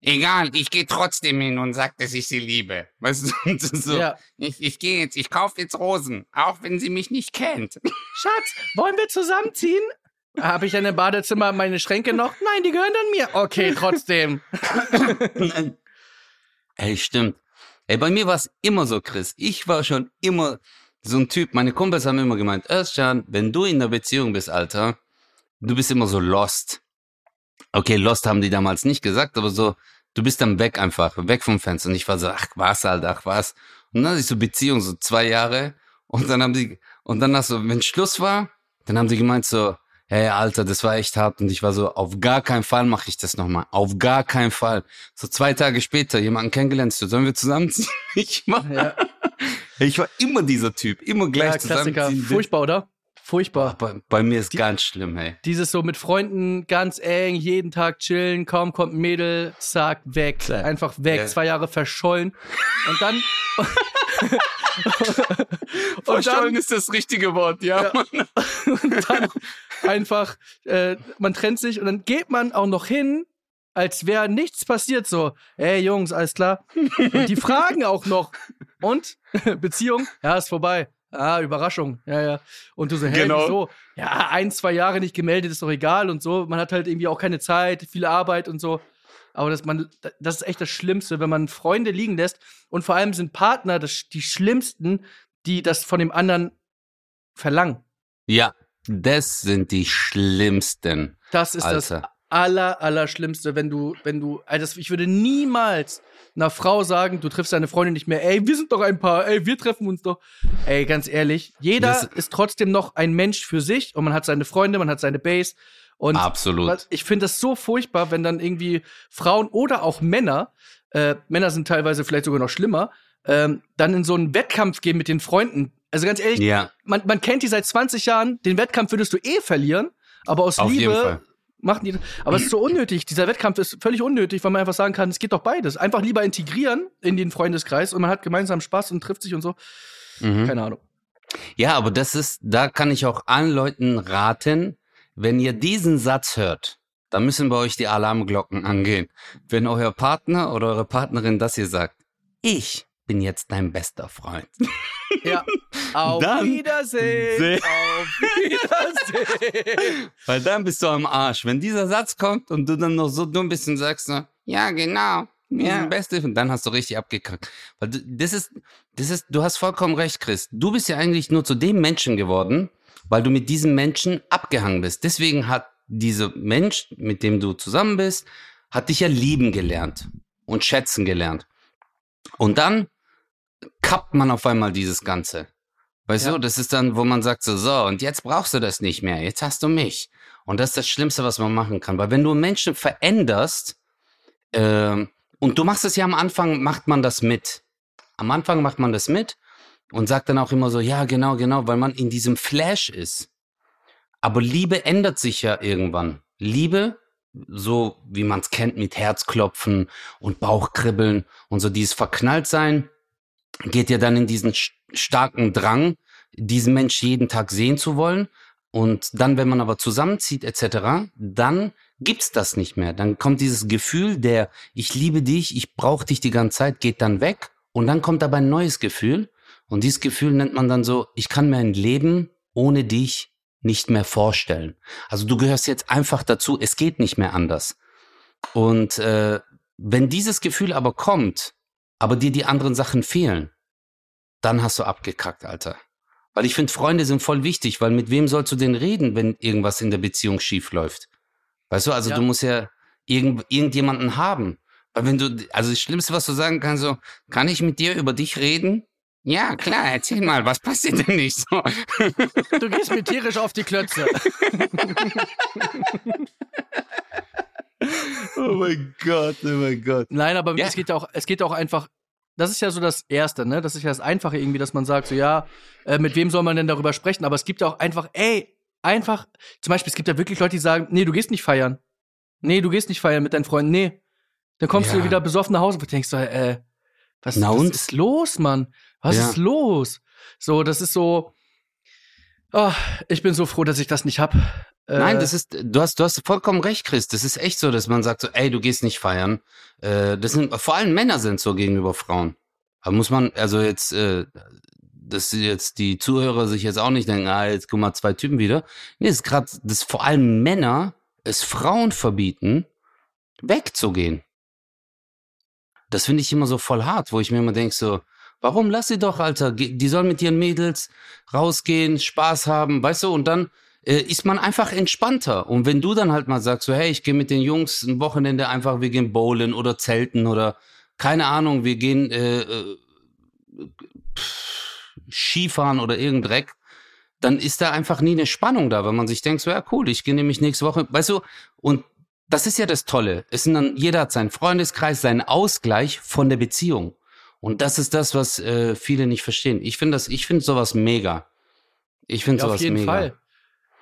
S2: Egal, ich gehe trotzdem hin und sag, dass ich sie liebe. (laughs) Weißt du, so,
S3: Ja.
S2: ich, ich gehe jetzt, ich kaufe jetzt Rosen, auch wenn sie mich nicht kennt. (laughs)
S3: Schatz, wollen wir zusammenziehen? Habe ich in dem Badezimmer meine Schränke noch? Nein, die gehören dann mir. Okay, trotzdem. (laughs)
S2: Ey, stimmt. Ey, bei mir war es immer so, Chris. Ich war schon immer so ein Typ. Meine Kumpels haben immer gemeint, Özcan, wenn du in einer Beziehung bist, Alter, du bist immer so lost. Okay, lost haben die damals nicht gesagt, aber so, du bist dann weg einfach, weg vom Fenster. Und ich war so, ach was, Alter, ach was. Und dann hatte ich so Beziehung, so zwei Jahre. Und dann haben die, und dann hast du, wenn Schluss war, dann haben die gemeint so, hey, Alter, das war echt hart. Und ich war so, auf gar keinen Fall mache ich das nochmal. Auf gar keinen Fall. So zwei Tage später, jemanden kennengelernt, so, sollen wir zusammenziehen? (laughs) Ich war,
S3: Ja,
S2: ich war immer dieser Typ, immer gleich
S3: ja Klassiker. Furchtbar, oder? Furchtbar.
S2: Bei, bei mir ist ganz schlimm, hey.
S3: Dieses so mit Freunden ganz eng, jeden Tag chillen, kaum kommt ein Mädel, zack, weg.
S2: Zack.
S3: Einfach weg.
S2: Ja.
S3: Zwei Jahre verschollen. Und dann. (laughs) und dann,
S2: ist das richtige Wort, ja.
S3: Ja. (laughs) und dann einfach, äh, man trennt sich und dann geht man auch noch hin, als wäre nichts passiert. So, ey Jungs, alles klar. Und die fragen auch noch. Und? (laughs) Beziehung? Ja, ist vorbei. Ah, Überraschung. Ja, ja. Und du so, hey,
S2: Genau.
S3: wieso? Ja, ein, zwei Jahre nicht gemeldet, ist doch egal und so. Man hat halt irgendwie auch keine Zeit, viel Arbeit und so. Aber das, man, das ist echt das Schlimmste, wenn man Freunde liegen lässt. Und vor allem sind Partner das, die Schlimmsten, die das von dem anderen verlangen.
S2: Ja, das sind die schlimmsten.
S3: Das ist das
S2: Alter.
S3: aller, aller Schlimmste, wenn du, wenn du, also ich würde niemals einer Frau sagen, du triffst deine Freundin nicht mehr, ey, wir sind doch ein Paar, ey, wir treffen uns doch. Ey, ganz ehrlich, jeder
S2: Das-
S3: ist trotzdem noch ein Mensch für sich und man hat seine Freunde, man hat seine Base und
S2: Absolut.
S3: ich finde das so furchtbar, wenn dann irgendwie Frauen oder auch Männer, äh, Männer sind teilweise vielleicht sogar noch schlimmer, ähm, dann in so einen Wettkampf gehen mit den Freunden. Also ganz ehrlich,
S2: Ja,
S3: man, man kennt die seit 20 Jahren, den Wettkampf würdest du eh verlieren, aber aus
S2: auf jeden
S3: Liebe
S2: Fall.
S3: Machen die. Aber es ist so unnötig. Dieser Wettkampf ist völlig unnötig, weil man einfach sagen kann, es geht doch beides. Einfach lieber integrieren in den Freundeskreis und man hat gemeinsam Spaß und trifft sich und so.
S2: Mhm.
S3: Keine Ahnung.
S2: Ja, aber das ist, da kann ich auch allen Leuten raten, wenn ihr diesen Satz hört, dann müssen bei euch die Alarmglocken angehen. Wenn euer Partner oder eure Partnerin das hier sagt, ich bin jetzt dein bester Freund. (laughs)
S3: Ja. Auf
S2: Dann-
S3: Wiedersehen.
S2: Seh-
S3: Auf Wiedersehen. (laughs)
S2: Weil dann bist du am Arsch. Wenn dieser Satz kommt und du dann noch so dumm bist und sagst so, ja, genau, wir
S3: Ja.
S2: sind Beste, und dann hast du richtig abgekackt. Weil du, das ist, das ist, du hast vollkommen recht, Chris. Du bist ja eigentlich nur zu dem Menschen geworden, weil du mit diesem Menschen abgehangen bist. Deswegen hat dieser Mensch, mit dem du zusammen bist, hat dich ja lieben gelernt und schätzen gelernt. Und dann kappt man auf einmal dieses Ganze. Weißt
S3: Ja.
S2: du, das ist dann, wo man sagt so, so, und jetzt brauchst du das nicht mehr, jetzt hast du mich. Und das ist das Schlimmste, was man machen kann. Weil wenn du Menschen veränderst, ähm, und du machst es ja am Anfang, macht man das mit. Am Anfang macht man das mit und sagt dann auch immer so, ja, genau, genau, weil man in diesem Flash ist. Aber Liebe ändert sich ja irgendwann. Liebe, so wie man es kennt mit Herzklopfen und Bauchkribbeln und so dieses Verknalltsein, geht ja dann in diesen starken Drang, diesen Mensch jeden Tag sehen zu wollen. Und dann, wenn man aber zusammenzieht etc., dann gibt's das nicht mehr. Dann kommt dieses Gefühl der ich liebe dich, ich brauche dich die ganze Zeit, geht dann weg. Und dann kommt aber ein neues Gefühl. Und dieses Gefühl nennt man dann so, ich kann mir ein Leben ohne dich nicht mehr vorstellen. Also du gehörst jetzt einfach dazu, es geht nicht mehr anders. Und äh, wenn dieses Gefühl aber kommt, aber dir die anderen Sachen fehlen, dann hast du abgekackt, Alter. Weil ich finde, Freunde sind voll wichtig, weil mit wem sollst du denn reden, wenn irgendwas in der Beziehung schief läuft? Weißt du, also
S3: Ja.
S2: du musst ja irgend, irgendjemanden haben. Weil wenn du, also das Schlimmste, was du sagen kannst, so, kann ich mit dir über dich reden? Ja, klar, erzähl mal, was passiert denn nicht so?
S3: Du gehst mir tierisch auf die Klötze. (laughs) (laughs)
S2: Oh mein Gott, oh mein Gott.
S3: Nein, aber
S2: Ja.
S3: es geht auch, es geht auch einfach das ist ja so das Erste, ne? Das ist ja das Einfache irgendwie, dass man sagt, so ja, äh, mit wem soll man denn darüber sprechen? Aber es gibt auch einfach, ey, einfach, zum Beispiel, es gibt ja wirklich Leute, die sagen, nee, du gehst nicht feiern. Nee, du gehst nicht feiern mit deinen Freunden, nee. Dann kommst
S2: Ja.
S3: du wieder besoffen nach Hause und denkst so, äh, was, was ist los, Mann? Was
S2: Ja.
S3: ist los? So, das ist so, oh, ich bin so froh, dass ich das nicht hab. Äh,
S2: Nein, das ist, du hast, du hast vollkommen recht, Chris. Das ist echt so, dass man sagt so, ey, du gehst nicht feiern. Äh, das sind, vor allem Männer sind so gegenüber Frauen. Aber muss man, also jetzt, äh, dass jetzt die Zuhörer sich jetzt auch nicht denken, ah, jetzt guck mal zwei Typen wieder. Nee, es ist gerade, dass vor allem Männer es Frauen verbieten, wegzugehen. Das finde ich immer so voll hart, wo ich mir immer denke so, warum lass sie doch, Alter, die sollen mit ihren Mädels rausgehen, Spaß haben, weißt du, und dann äh, ist man einfach entspannter. Und wenn du dann halt mal sagst, so, hey, ich gehe mit den Jungs ein Wochenende einfach, wir gehen bowlen oder zelten oder keine Ahnung, wir gehen äh, äh, pff, Skifahren oder irgendein Dreck, dann ist da einfach nie eine Spannung da, weil man sich denkt, so, ja cool, ich gehe nämlich nächste Woche, weißt du, und das ist ja das Tolle. Es sind dann, jeder hat seinen Freundeskreis, seinen Ausgleich von der Beziehung. Und das ist das, was äh, viele nicht verstehen. Ich finde das, ich finde sowas mega. Ich finde
S3: Ja,
S2: sowas
S3: auf jeden
S2: mega.
S3: Fall.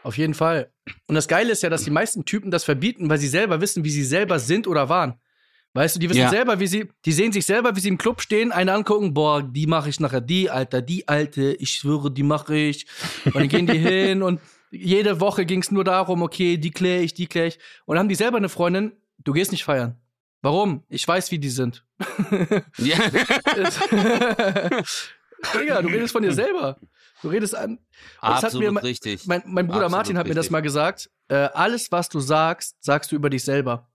S3: Auf jeden Fall. Und das Geile ist ja, dass die meisten Typen das verbieten, weil sie selber wissen, wie sie selber sind oder waren. Weißt du, die wissen
S2: Ja.
S3: selber, wie sie, die sehen sich selber, wie sie im Club stehen, eine angucken, boah, die mache ich nachher, die, Alter, die alte, ich schwöre, die mache ich. Und dann gehen die (laughs) hin und jede Woche ging es nur darum, okay, die kläre ich, die kläre ich. Und dann haben die selber eine Freundin, du gehst nicht feiern. Warum? Ich weiß, wie die sind.
S2: Ja. (laughs)
S3: Digga, du redest von dir selber. Du redest an.
S2: Absolut
S3: mir mein-
S2: richtig.
S3: Mein, mein Bruder
S2: Absolut
S3: Martin hat mir das mal gesagt. Äh, alles, was du sagst, sagst du über dich selber.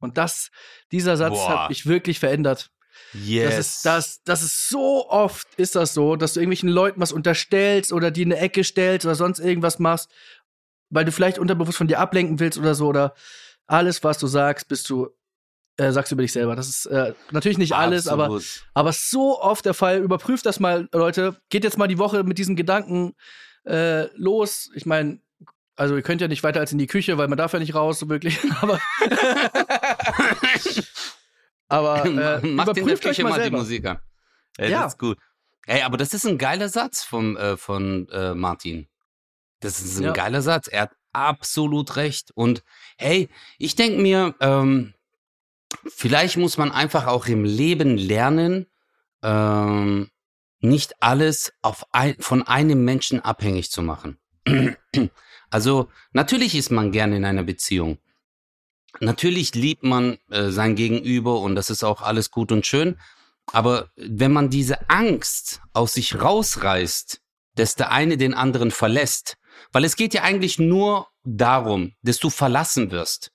S3: Und das, dieser Satz
S2: Boah.
S3: hat mich wirklich verändert.
S2: yes.
S3: Das ist, das, das ist so oft ist das so, dass du irgendwelchen Leuten was unterstellst oder die in eine Ecke stellst oder sonst irgendwas machst, weil du vielleicht unterbewusst von dir ablenken willst oder so oder alles, was du sagst, bist du äh, sagst du über dich selber. Das ist äh, natürlich nicht alles, aber
S2: Absolut.
S3: aber so oft der Fall. Überprüft das mal, Leute. Geht jetzt mal die Woche mit diesen Gedanken äh, los. Ich meine, also ihr könnt ja nicht weiter als in die Küche, weil man darf ja nicht raus, so wirklich. (laughs) Aber, aber (laughs) äh,
S2: Mach in der
S3: überprüft euch
S2: Küche
S3: mal
S2: mal die. Musik an. Ey,
S3: Ja.
S2: Das ist gut. Ey, aber das ist ein geiler Satz vom, äh, von äh, Martin. Das ist ein
S3: Ja.
S2: geiler Satz. Er hat absolut recht. Und hey, ich denke mir, ähm, vielleicht muss man einfach auch im Leben lernen, ähm, nicht alles auf ein, von einem Menschen abhängig zu machen. (clears throat) Also natürlich ist man gerne in einer Beziehung. Natürlich liebt man äh, sein Gegenüber und das ist auch alles gut und schön. Aber wenn man diese Angst aus sich rausreißt, dass der eine den anderen verlässt, weil es geht ja eigentlich nur darum, dass du verlassen wirst.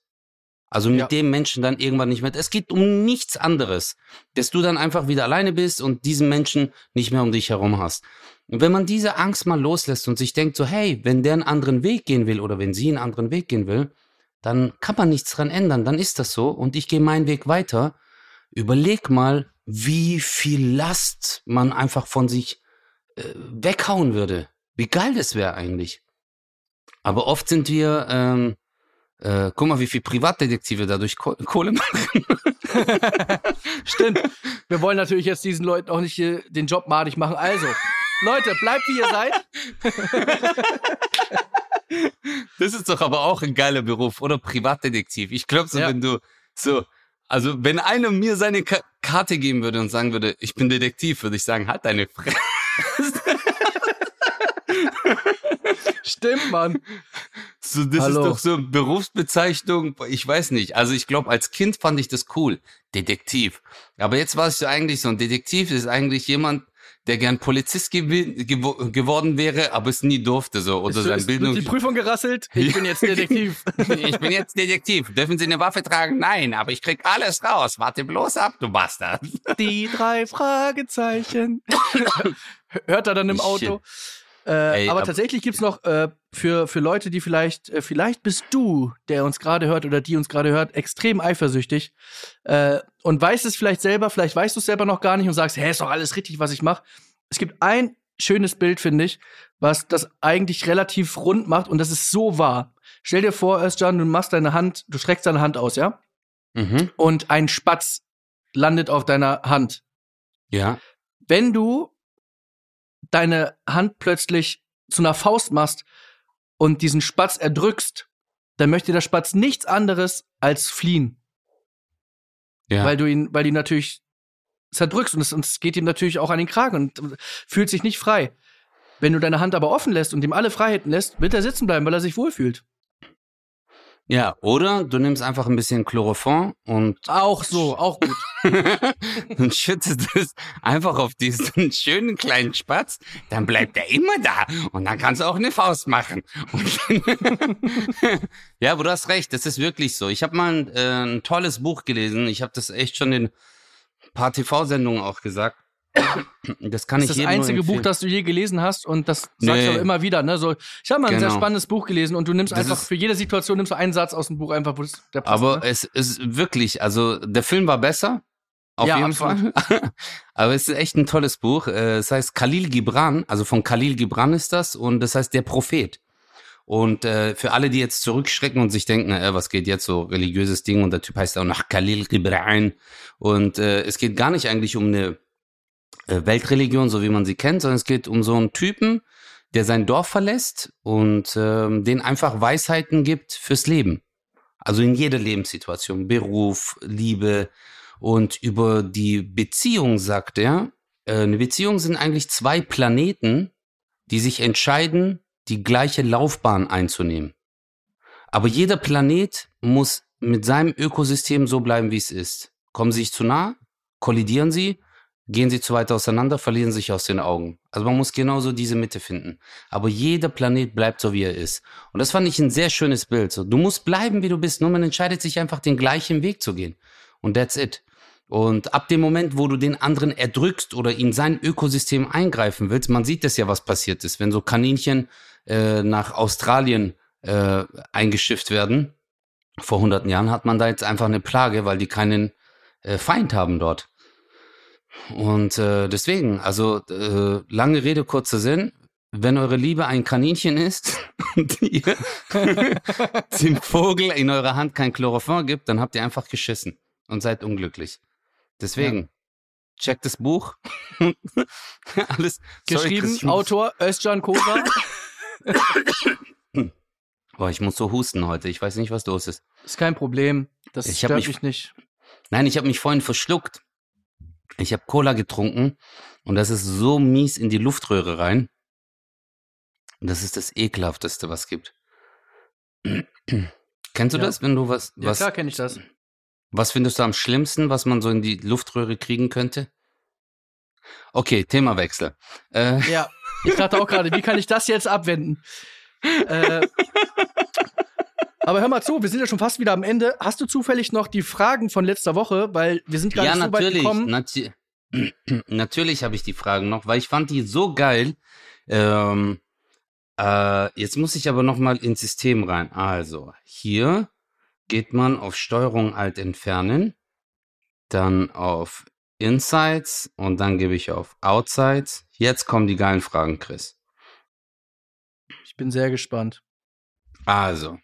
S2: Also mit
S3: Ja.
S2: dem Menschen dann irgendwann nicht mehr. Es geht um nichts anderes, dass du dann einfach wieder alleine bist und diesen Menschen nicht mehr um dich herum hast. Und wenn man diese Angst mal loslässt und sich denkt so, hey, wenn der einen anderen Weg gehen will oder wenn sie einen anderen Weg gehen will, dann kann man nichts dran ändern, dann ist das so und ich gehe meinen Weg weiter. Überleg mal, wie viel Last man einfach von sich äh, weghauen würde. Wie geil das wäre eigentlich. Aber oft sind wir, ähm, äh, guck mal, wie viel Privatdetektive dadurch Ko (laughs) Kohle machen.
S3: Stimmt. Wir wollen natürlich jetzt diesen Leuten auch nicht äh, den Job madig machen. Also, Leute, bleibt wie ihr seid.
S2: Das ist doch aber auch ein geiler Beruf, oder? Privatdetektiv. Ich glaube so,
S3: Ja.
S2: wenn du so, also wenn einer mir seine Ka Karte geben würde und sagen würde, ich bin Detektiv, würde ich sagen, halt deine Fresse. (laughs)
S3: Stimmt, Mann.
S2: So, das
S3: Hallo.
S2: ist doch so eine Berufsbezeichnung. Ich weiß nicht. Also ich glaube, als Kind fand ich das cool. Detektiv. Aber jetzt war ich so eigentlich so ein Detektiv ist eigentlich jemand, der gern Polizist gewi- gewo geworden wäre, aber es nie durfte so. Oder
S3: Ist,
S2: sein
S3: ist
S2: Bildung.
S3: die Prüfung gerasselt? Ich bin jetzt Detektiv. (laughs)
S2: ich bin jetzt Detektiv. Dürfen Sie eine Waffe tragen? Nein, aber ich krieg alles raus. Warte bloß ab, du Bastard.
S3: Die drei Fragezeichen. (laughs) Hört er dann im. Auto. Äh,
S2: Ey,
S3: aber
S2: ab-
S3: tatsächlich gibt's noch äh, für, für Leute, die vielleicht, äh, vielleicht bist du, der uns gerade hört oder die uns gerade hört, extrem eifersüchtig äh, und weißt es vielleicht selber, vielleicht weißt du es selber noch gar nicht und sagst, hä, ist doch alles richtig, was ich mache. Es gibt ein schönes Bild, finde ich, was das eigentlich relativ rund macht und das ist so wahr. Stell dir vor, Özcan, du machst deine Hand, du streckst deine Hand aus, ja?
S2: Mhm.
S3: und ein Spatz landet auf deiner Hand.
S2: Ja.
S3: Wenn du deine Hand plötzlich zu einer Faust machst und diesen Spatz erdrückst, dann möchte der Spatz nichts anderes als fliehen.
S2: Ja.
S3: Weil du ihn, weil du ihn natürlich zerdrückst und es, und es geht ihm natürlich auch an den Kragen und fühlt sich nicht frei. Wenn du deine Hand aber offen lässt und ihm alle Freiheiten lässt, wird er sitzen bleiben, weil er sich wohlfühlt.
S2: ja, oder du nimmst einfach ein bisschen Chloroform und
S3: Auch so, auch gut. (laughs)
S2: und schüttest es einfach auf diesen (laughs) schönen kleinen Spatz, dann bleibt er immer da und dann kannst du auch eine Faust machen. (laughs) Ja, aber du hast recht, das ist wirklich so. Ich habe mal ein, äh, ein tolles Buch gelesen, ich habe das echt schon in ein paar TV-Sendungen auch gesagt. Das kann
S3: Das
S2: ich
S3: ist das einzige Buch, das du je gelesen hast und das sagst
S2: Nee.
S3: du auch immer wieder, ne? So, ich habe mal ein sehr
S2: Genau.
S3: spannendes Buch gelesen und du nimmst
S2: Das
S3: einfach für jede Situation nimmst du einen Satz aus dem Buch einfach, wo es der passt.
S2: Aber
S3: ne?
S2: es ist wirklich, also der Film war besser. Auf
S3: Ja,
S2: jeden
S3: absolut.
S2: Fall. (laughs) Aber es ist echt ein tolles Buch. Äh, Es heißt Khalil Gibran, also von Khalil Gibran ist das und das heißt der Prophet. Und äh, für alle, die jetzt zurückschrecken und sich denken, äh, was geht jetzt so religiöses Ding und der Typ heißt auch nach Khalil Gibran und äh, es geht gar nicht eigentlich um eine äh, Weltreligion, so wie man sie kennt, sondern es geht um so einen Typen, der sein Dorf verlässt und ähm, den einfach Weisheiten gibt fürs Leben. Also in jeder Lebenssituation, Beruf, Liebe und über die Beziehung sagt er, äh, eine Beziehung sind eigentlich zwei Planeten, die sich entscheiden, die gleiche Laufbahn einzunehmen. Aber jeder Planet muss mit seinem Ökosystem so bleiben, wie es ist. Kommen sie sich zu nah, kollidieren sie, gehen sie zu weit auseinander, verlieren sich aus den Augen. Also man muss genauso diese Mitte finden. Aber jeder Planet bleibt so, wie er ist. Und das fand ich ein sehr schönes Bild. So, du musst bleiben, wie du bist, nur man entscheidet sich einfach, den gleichen Weg zu gehen. Und that's it. Und ab dem Moment, wo du den anderen erdrückst oder in sein Ökosystem eingreifen willst, man sieht das ja, was passiert ist, wenn so Kaninchen äh, nach Australien äh, eingeschifft werden. Vor hunderten Jahren hat man da jetzt einfach eine Plage, weil die keinen äh, Feind haben dort. Und äh, deswegen, also äh, lange Rede, kurzer Sinn. Wenn eure Liebe ein Kaninchen ist (laughs) und ihr (laughs) dem Vogel in eurer Hand kein Chloroform gibt, dann habt ihr einfach geschissen und seid unglücklich. Deswegen, checkt das Buch. (laughs) Alles sorry,
S3: Geschrieben,
S2: muss-
S3: Autor Özcan Kosa. (laughs)
S2: Boah, ich muss so husten heute. Ich weiß nicht, was los ist.
S3: ist kein Problem. Das
S2: Ich
S3: stört
S2: mich-
S3: mich nicht.
S2: Nein, ich habe mich vorhin verschluckt. Ich habe Cola getrunken und das ist so mies in die Luftröhre rein. Und das ist das ekelhafteste, was gibt. (clears throat) Kennst du
S3: Ja.
S2: das, wenn du was
S3: Ja,
S2: was
S3: klar kenne ich das.
S2: Was findest du am schlimmsten, was man so in die Luftröhre kriegen könnte? Okay, Themawechsel. Äh,
S3: Ja, ich dachte auch gerade, wie kann ich das jetzt abwenden? Äh, aber hör mal zu, wir sind ja schon fast wieder am Ende. Hast du zufällig noch die Fragen von letzter Woche? Weil wir sind gar
S2: ja,
S3: so weit
S2: natürlich.
S3: gekommen.
S2: Nati (clears throat) natürlich habe ich die Fragen noch, weil ich fand die so geil. Ähm, äh, jetzt muss ich aber noch mal ins System rein. Also, hier geht man auf Steuerung Alt entfernen, dann auf Insights und dann gebe ich auf Outsides. Jetzt kommen die geilen Fragen, Chris.
S3: Ich bin sehr gespannt.
S2: Also.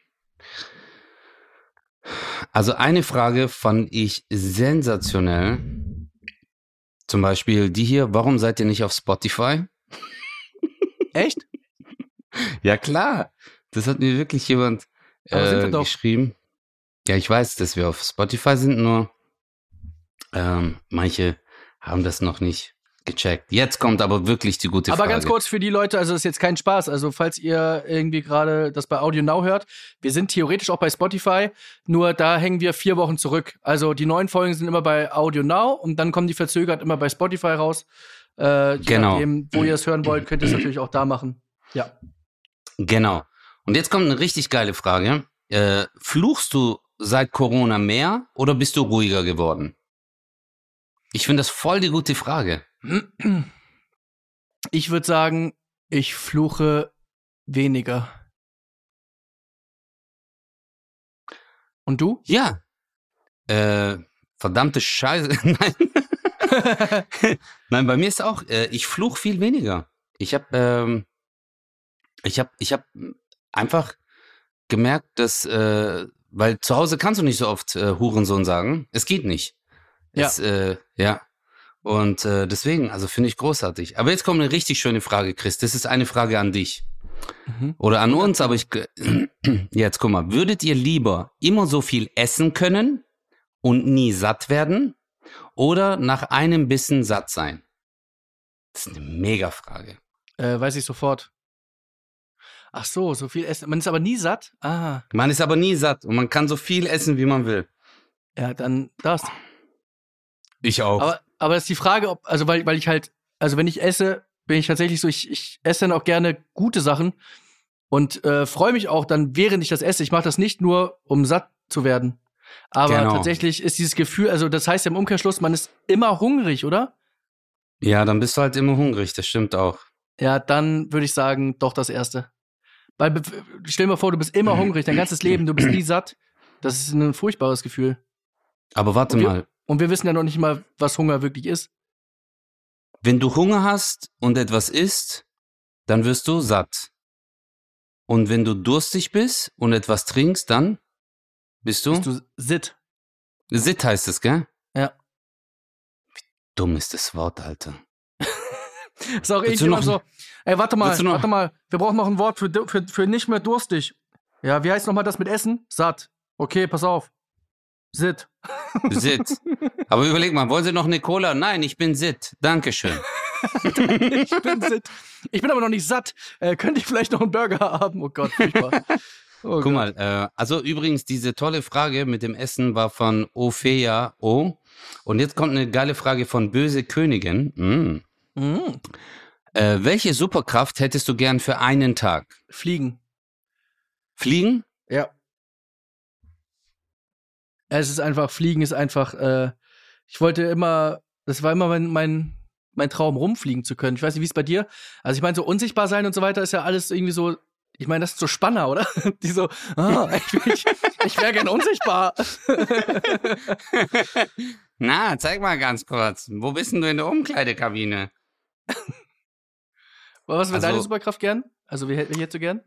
S2: Also eine Frage fand ich sensationell. Zum Beispiel die hier, warum seid ihr nicht auf Spotify?
S3: Echt? (laughs)
S2: Ja klar, das hat mir wirklich jemand äh, geschrieben. Ja, ich weiß, dass wir auf Spotify sind, nur ähm, manche haben das noch nicht gecheckt. Jetzt kommt aber wirklich die gute
S3: Aber
S2: Frage.
S3: ganz kurz für die Leute, also das ist jetzt kein Spaß. Also falls ihr irgendwie gerade das bei Audio Now hört, wir sind theoretisch auch bei Spotify, nur da hängen wir vier Wochen zurück. Also die neuen Folgen sind immer bei Audio Now und dann kommen die verzögert immer bei Spotify raus. Äh,
S2: Genau.
S3: nachdem, wo ihr es hören wollt, könnt ihr es natürlich auch da machen. Ja.
S2: Genau. Und jetzt kommt eine richtig geile Frage. Äh, fluchst du seit Corona mehr oder bist du ruhiger geworden? Ich finde das voll die gute Frage.
S3: Ich würde sagen, ich fluche weniger. Und du?
S2: Ja. Äh, verdammte Scheiße. (laughs) Nein. (laughs) Nein, bei mir ist auch, äh, ich fluch viel weniger. Ich habe ähm, ich habe ich habe einfach gemerkt, dass äh, weil zu Hause kannst du nicht so oft äh, Hurensohn sagen. Es geht nicht.
S3: Ja.
S2: Es, äh, ja. Und äh, deswegen, also finde ich großartig. Aber jetzt kommt eine richtig schöne Frage, Chris. Das ist eine Frage an dich.
S3: Mhm.
S2: Oder an uns, aber ich. (clears throat) Jetzt guck mal, würdet ihr lieber immer so viel essen können und nie satt werden? Oder nach einem Bissen satt sein? Das ist eine Mega-Frage.
S3: Äh, weiß ich sofort. Ach so, so viel essen. Man ist aber nie satt. Ah,
S2: Man ist aber nie satt und man kann so viel essen, wie man will.
S3: ja, dann das.
S2: Ich auch.
S3: Aber, aber das ist die Frage, ob, also weil, weil ich halt, also wenn ich esse, bin ich tatsächlich so, ich, ich esse dann auch gerne gute Sachen und äh, freue mich auch dann, während ich das esse. Ich mache das nicht nur, um satt zu werden. Aber
S2: Genau.
S3: tatsächlich ist dieses Gefühl, also das heißt ja im Umkehrschluss, man ist immer hungrig, oder?
S2: ja, dann bist du halt immer hungrig, das stimmt auch.
S3: Ja, dann würde ich sagen, doch das Erste. Weil, stell dir mal vor, du bist immer (clears throat) hungrig, dein ganzes Leben, du bist nie satt. Das ist ein furchtbares Gefühl.
S2: Aber warte
S3: Und wir-
S2: mal,
S3: Und wir wissen ja noch nicht mal, was Hunger wirklich ist.
S2: wenn du Hunger hast und etwas isst, dann wirst du satt. Und wenn du durstig bist und etwas trinkst, dann bist du,
S3: Bist du Sitt.
S2: Sitt heißt es, gell?
S3: Ja.
S2: Dumm ist das Wort, Alter.
S3: Ist auch irgendjemand
S2: noch-
S3: so, ey, warte mal, warte mal, wir brauchen noch ein Wort für, für, für nicht mehr durstig. Ja, wie heißt nochmal das mit Essen? Satt. Okay, pass auf. Sitt. (laughs)
S2: Sitt. Aber überleg mal, wollen Sie noch eine Cola? Nein, ich bin Sitt. Dankeschön. (laughs)
S3: Ich bin Sitt. Ich bin aber noch nicht satt. Äh, könnte ich vielleicht noch einen Burger haben? Oh Gott, furchtbar. Oh
S2: Guck mal, äh, also übrigens, diese tolle Frage mit dem Essen war von Ophea O. Und jetzt kommt eine geile Frage von Böse Königin. Mm.
S3: Mm.
S2: Äh, welche Superkraft hättest du gern für einen Tag?
S3: Fliegen.
S2: Fliegen?
S3: Ja. Es ist einfach, Fliegen ist einfach, äh, ich wollte immer, das war immer mein, mein, mein Traum, rumfliegen zu können. Ich weiß nicht, wie es bei dir. Also ich meine, so unsichtbar sein und so weiter ist ja alles irgendwie so, ich meine, das ist so Spanner, oder? (laughs) Die so, ah, (laughs) ich, ich, ich wäre gern unsichtbar. (laughs)
S2: Na, zeig mal ganz kurz. Wo bist denn du in der Umkleidekabine?
S3: Was wäre
S2: Also-
S3: deine Superkraft gern? Also, wie, wie hättest du gern?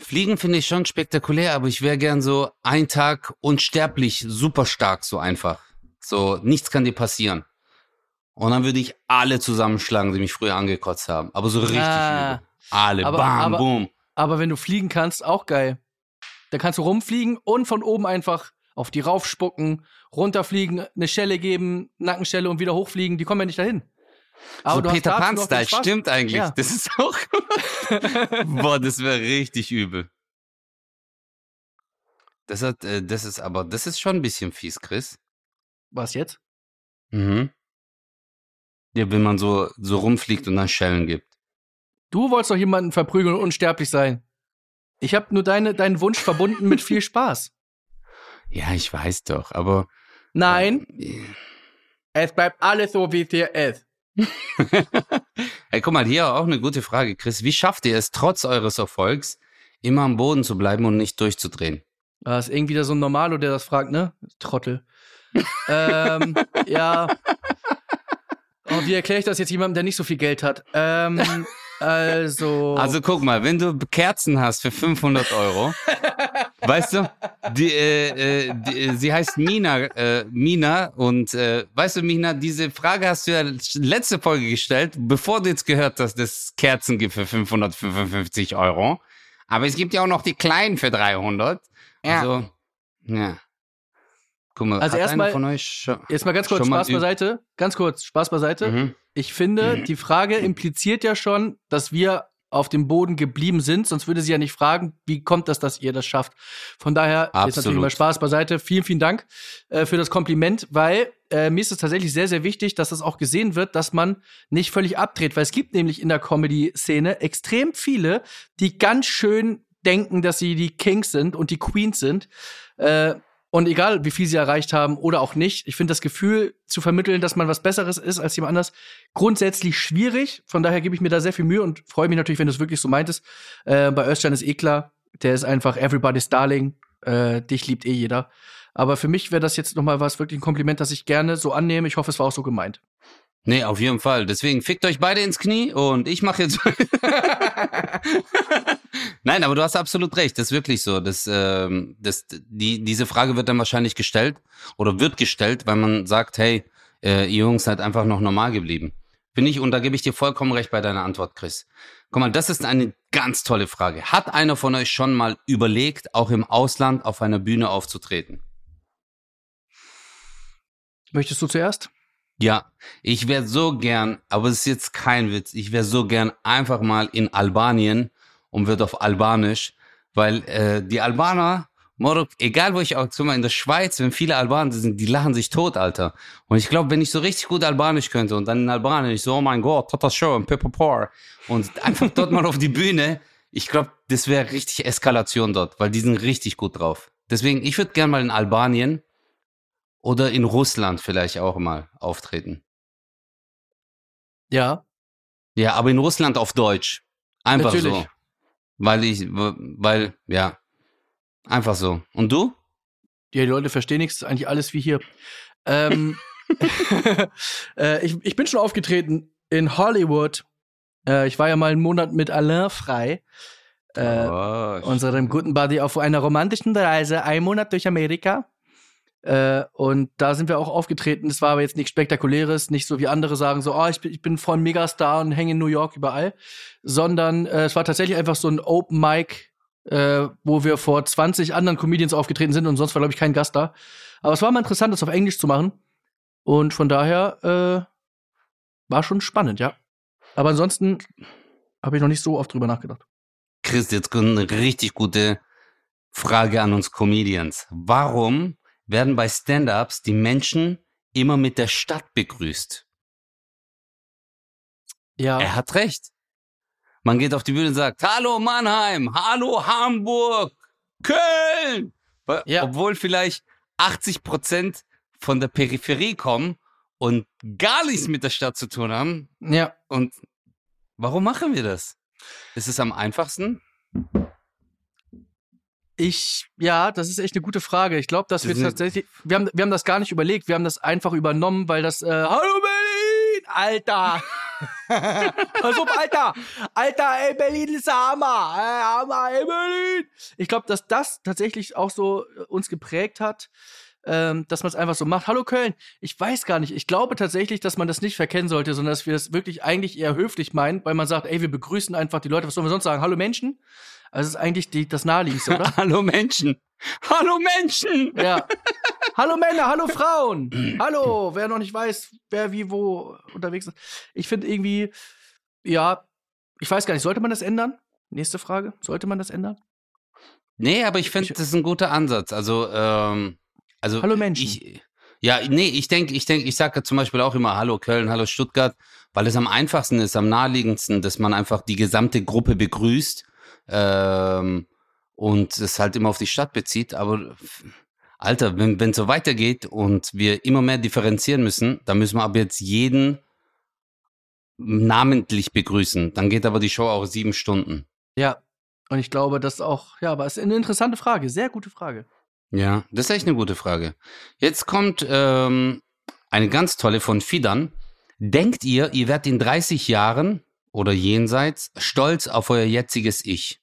S2: Fliegen finde ich schon spektakulär, aber ich wäre gern so ein Tag unsterblich, super stark, so einfach. So, nichts kann dir passieren. Und dann würde ich alle zusammenschlagen, die mich früher angekotzt haben. Aber so richtig
S3: Ah.
S2: übel. Alle,
S3: Aber-
S2: bam,
S3: aber-
S2: boom.
S3: Aber wenn du fliegen kannst, auch geil. Da kannst du rumfliegen und von oben einfach auf die raufspucken, runterfliegen, eine Schelle geben, Nackenschelle und wieder hochfliegen. Die kommen ja nicht dahin.
S2: So
S3: du hast
S2: Peter Pan-Style, stimmt eigentlich.
S3: Ja.
S2: Das ist auch. (laughs) Boah, das wäre richtig übel. Das hat, äh, das ist aber, das ist schon ein bisschen fies, Chris.
S3: Was jetzt?
S2: Mhm. Ja, wenn man so, so rumfliegt und dann Schellen gibt.
S3: Du wolltest doch jemanden verprügeln und unsterblich sein. Ich habe nur deine, deinen Wunsch verbunden mit viel Spaß. (laughs)
S2: Ja, ich weiß doch, aber.
S3: Nein,
S2: äh,
S3: es bleibt alles so, wie es hier ist. (laughs)
S2: hey, guck mal, hier auch eine gute Frage, Chris. Wie schafft ihr es, trotz eures Erfolgs, immer am Boden zu bleiben und nicht durchzudrehen?
S3: Das ist irgendwie da so ein Normalo, der das fragt, ne? Trottel. ähm, ja. Oh, wie erkläre ich das jetzt jemandem, der nicht so viel Geld hat? Ähm, also.
S2: Also guck mal, wenn du Kerzen hast für 500 Euro, (laughs) weißt du, die, äh, äh, die, sie heißt Mina, äh, Mina und äh, weißt du, Mina, diese Frage hast du ja letzte Folge gestellt, bevor du jetzt gehört hast, dass es Kerzen gibt für 555 Euro. Aber es gibt ja auch noch die kleinen für 300.
S3: Ja.
S2: Also, ja. Guck mal,
S3: Also erstmal-
S2: einer von euch schon,
S3: Jetzt mal ganz kurz Spaß beiseite. Ganz kurz Spaß beiseite.
S2: mhm.
S3: Ich finde, die Frage impliziert ja schon, dass wir auf dem Boden geblieben sind, sonst würde sie ja nicht fragen, wie kommt das, dass ihr das schafft. Von daher, jetzt
S2: Absolut.
S3: natürlich mal Spaß beiseite. Vielen, vielen Dank äh, für das Kompliment, weil äh, mir ist es tatsächlich sehr, sehr wichtig, dass das auch gesehen wird, dass man nicht völlig abdreht, weil es gibt nämlich in der Comedy-Szene extrem viele, die ganz schön denken, dass sie die Kings sind und die Queens sind. Äh, und egal, wie viel sie erreicht haben oder auch nicht, ich finde das Gefühl zu vermitteln, dass man was Besseres ist als jemand anders, grundsätzlich schwierig. Von daher gebe ich mir da sehr viel Mühe und freue mich natürlich, wenn du es wirklich so meintest. Äh, bei Özcan ist eh klar, der ist einfach everybody's darling. Äh, dich liebt eh jeder. Aber für mich wäre das jetzt noch mal was wirklich ein Kompliment, das ich gerne so annehme. Ich hoffe, es war auch so gemeint.
S2: Nee, auf jeden Fall. Deswegen fickt euch beide ins Knie und ich mache jetzt. (laughs) Nein, aber du hast absolut recht. Das ist wirklich so. Das, ähm, das, die, diese Frage wird dann wahrscheinlich gestellt oder wird gestellt, weil man sagt, hey, äh, ihr Jungs seid einfach noch normal geblieben. Bin ich, und da gebe ich dir vollkommen recht bei deiner Antwort, Chris. Guck mal, das ist eine ganz tolle Frage. Hat einer von euch schon mal überlegt, auch im Ausland auf einer Bühne aufzutreten?
S3: Möchtest du zuerst?
S2: Ja, ich wäre so gern, aber es ist jetzt kein Witz, ich wäre so gern einfach mal in Albanien und wird auf Albanisch, weil äh, die Albaner, Morok, egal wo ich auch, zum Beispiel in der Schweiz, wenn viele Albaner sind, die lachen sich tot, Alter. Und ich glaube, wenn ich so richtig gut Albanisch könnte und dann in Albanisch so, oh mein Gott, Tata Show und Pepper und einfach dort mal auf die Bühne, ich glaube, das wäre richtig Eskalation dort, weil die sind richtig gut drauf. Deswegen, ich würde gern mal in Albanien oder in Russland vielleicht auch mal auftreten.
S3: Ja.
S2: Ja, aber in Russland auf Deutsch. Einfach
S3: Natürlich.
S2: so. Weil ich, weil, ja. Einfach so. Und du?
S3: Ja, die Leute verstehen nichts, eigentlich alles wie hier. Ähm, (laughs) (laughs) äh, ich, ich bin schon aufgetreten in Hollywood. Äh, ich war ja mal einen Monat mit Alain frei. Äh,
S2: oh,
S3: unserem guten Buddy auf einer romantischen Reise, ein Monat durch Amerika. Äh, und da sind wir auch aufgetreten. Das war aber jetzt nichts Spektakuläres, nicht so wie andere sagen, so, oh, ich bin, ich bin voll Megastar und hänge in New York überall, sondern äh, es war tatsächlich einfach so ein Open Mic, äh, wo wir vor 20 anderen Comedians aufgetreten sind und sonst war, glaube ich, kein Gast da. Aber es war mal interessant, das auf Englisch zu machen. Und von daher äh, war schon spannend, ja. Aber ansonsten habe ich noch nicht so oft drüber nachgedacht.
S2: Chris, jetzt kommt eine richtig gute Frage an uns Comedians. Warum werden bei Stand-ups die Menschen immer mit der Stadt begrüßt?
S3: Ja.
S2: Er hat recht. Man geht auf die Bühne und sagt, hallo Mannheim, hallo Hamburg, Köln.
S3: Ja.
S2: Obwohl vielleicht 80 Prozent von der Peripherie kommen und gar nichts mit der Stadt zu tun haben.
S3: Ja.
S2: Und warum machen wir das? Ist es am einfachsten?
S3: Ich, ja, das ist echt eine gute Frage. Ich glaube, dass wir tatsächlich, wir haben, wir haben das gar nicht überlegt, wir haben das einfach übernommen, weil das, äh, Hallo Berlin, Alter! (laughs) Auf, Alter! Alter, ey, Berlin ist der Hammer! Ey, Hammer, ey, Berlin! Ich glaube, dass das tatsächlich auch so äh, uns geprägt hat, ähm, dass man es einfach so macht. Hallo Köln, ich weiß gar nicht. Ich glaube tatsächlich, dass man das nicht verkennen sollte, sondern dass wir das wirklich eigentlich eher höflich meinen, weil man sagt, ey, wir begrüßen einfach die Leute. Was sollen wir sonst sagen? Hallo Menschen? Also es ist eigentlich die, das Naheliegendste, oder? (laughs)
S2: Hallo Menschen. Hallo Menschen.
S3: Ja. (laughs) hallo Männer, hallo Frauen. (clears throat) hallo, wer noch nicht weiß, wer wie wo unterwegs ist. Ich finde irgendwie, ja, ich weiß gar nicht, sollte man das ändern? Nächste Frage. Sollte man das ändern?
S2: Nee, aber ich finde, das ist ein guter Ansatz. Also, ähm, also
S3: Hallo Menschen.
S2: Ich, ja, nee, ich denke, ich denke, ich sage zum Beispiel auch immer Hallo Köln, Hallo Stuttgart, weil es am einfachsten ist, am naheliegendsten, dass man einfach die gesamte Gruppe begrüßt ähm, und es halt immer auf die Stadt bezieht. Aber Alter, wenn wenn es so weitergeht und wir immer mehr differenzieren müssen, dann müssen wir ab jetzt jeden namentlich begrüßen. Dann geht aber die Show auch sieben Stunden.
S3: Ja. Und ich glaube, das auch, ja, aber es ist eine interessante Frage. Sehr gute Frage.
S2: Ja, das ist echt eine gute Frage. Jetzt kommt ähm, eine ganz tolle von Fidan. Denkt ihr, ihr werdet in 30 Jahren oder jenseits stolz auf euer jetziges Ich?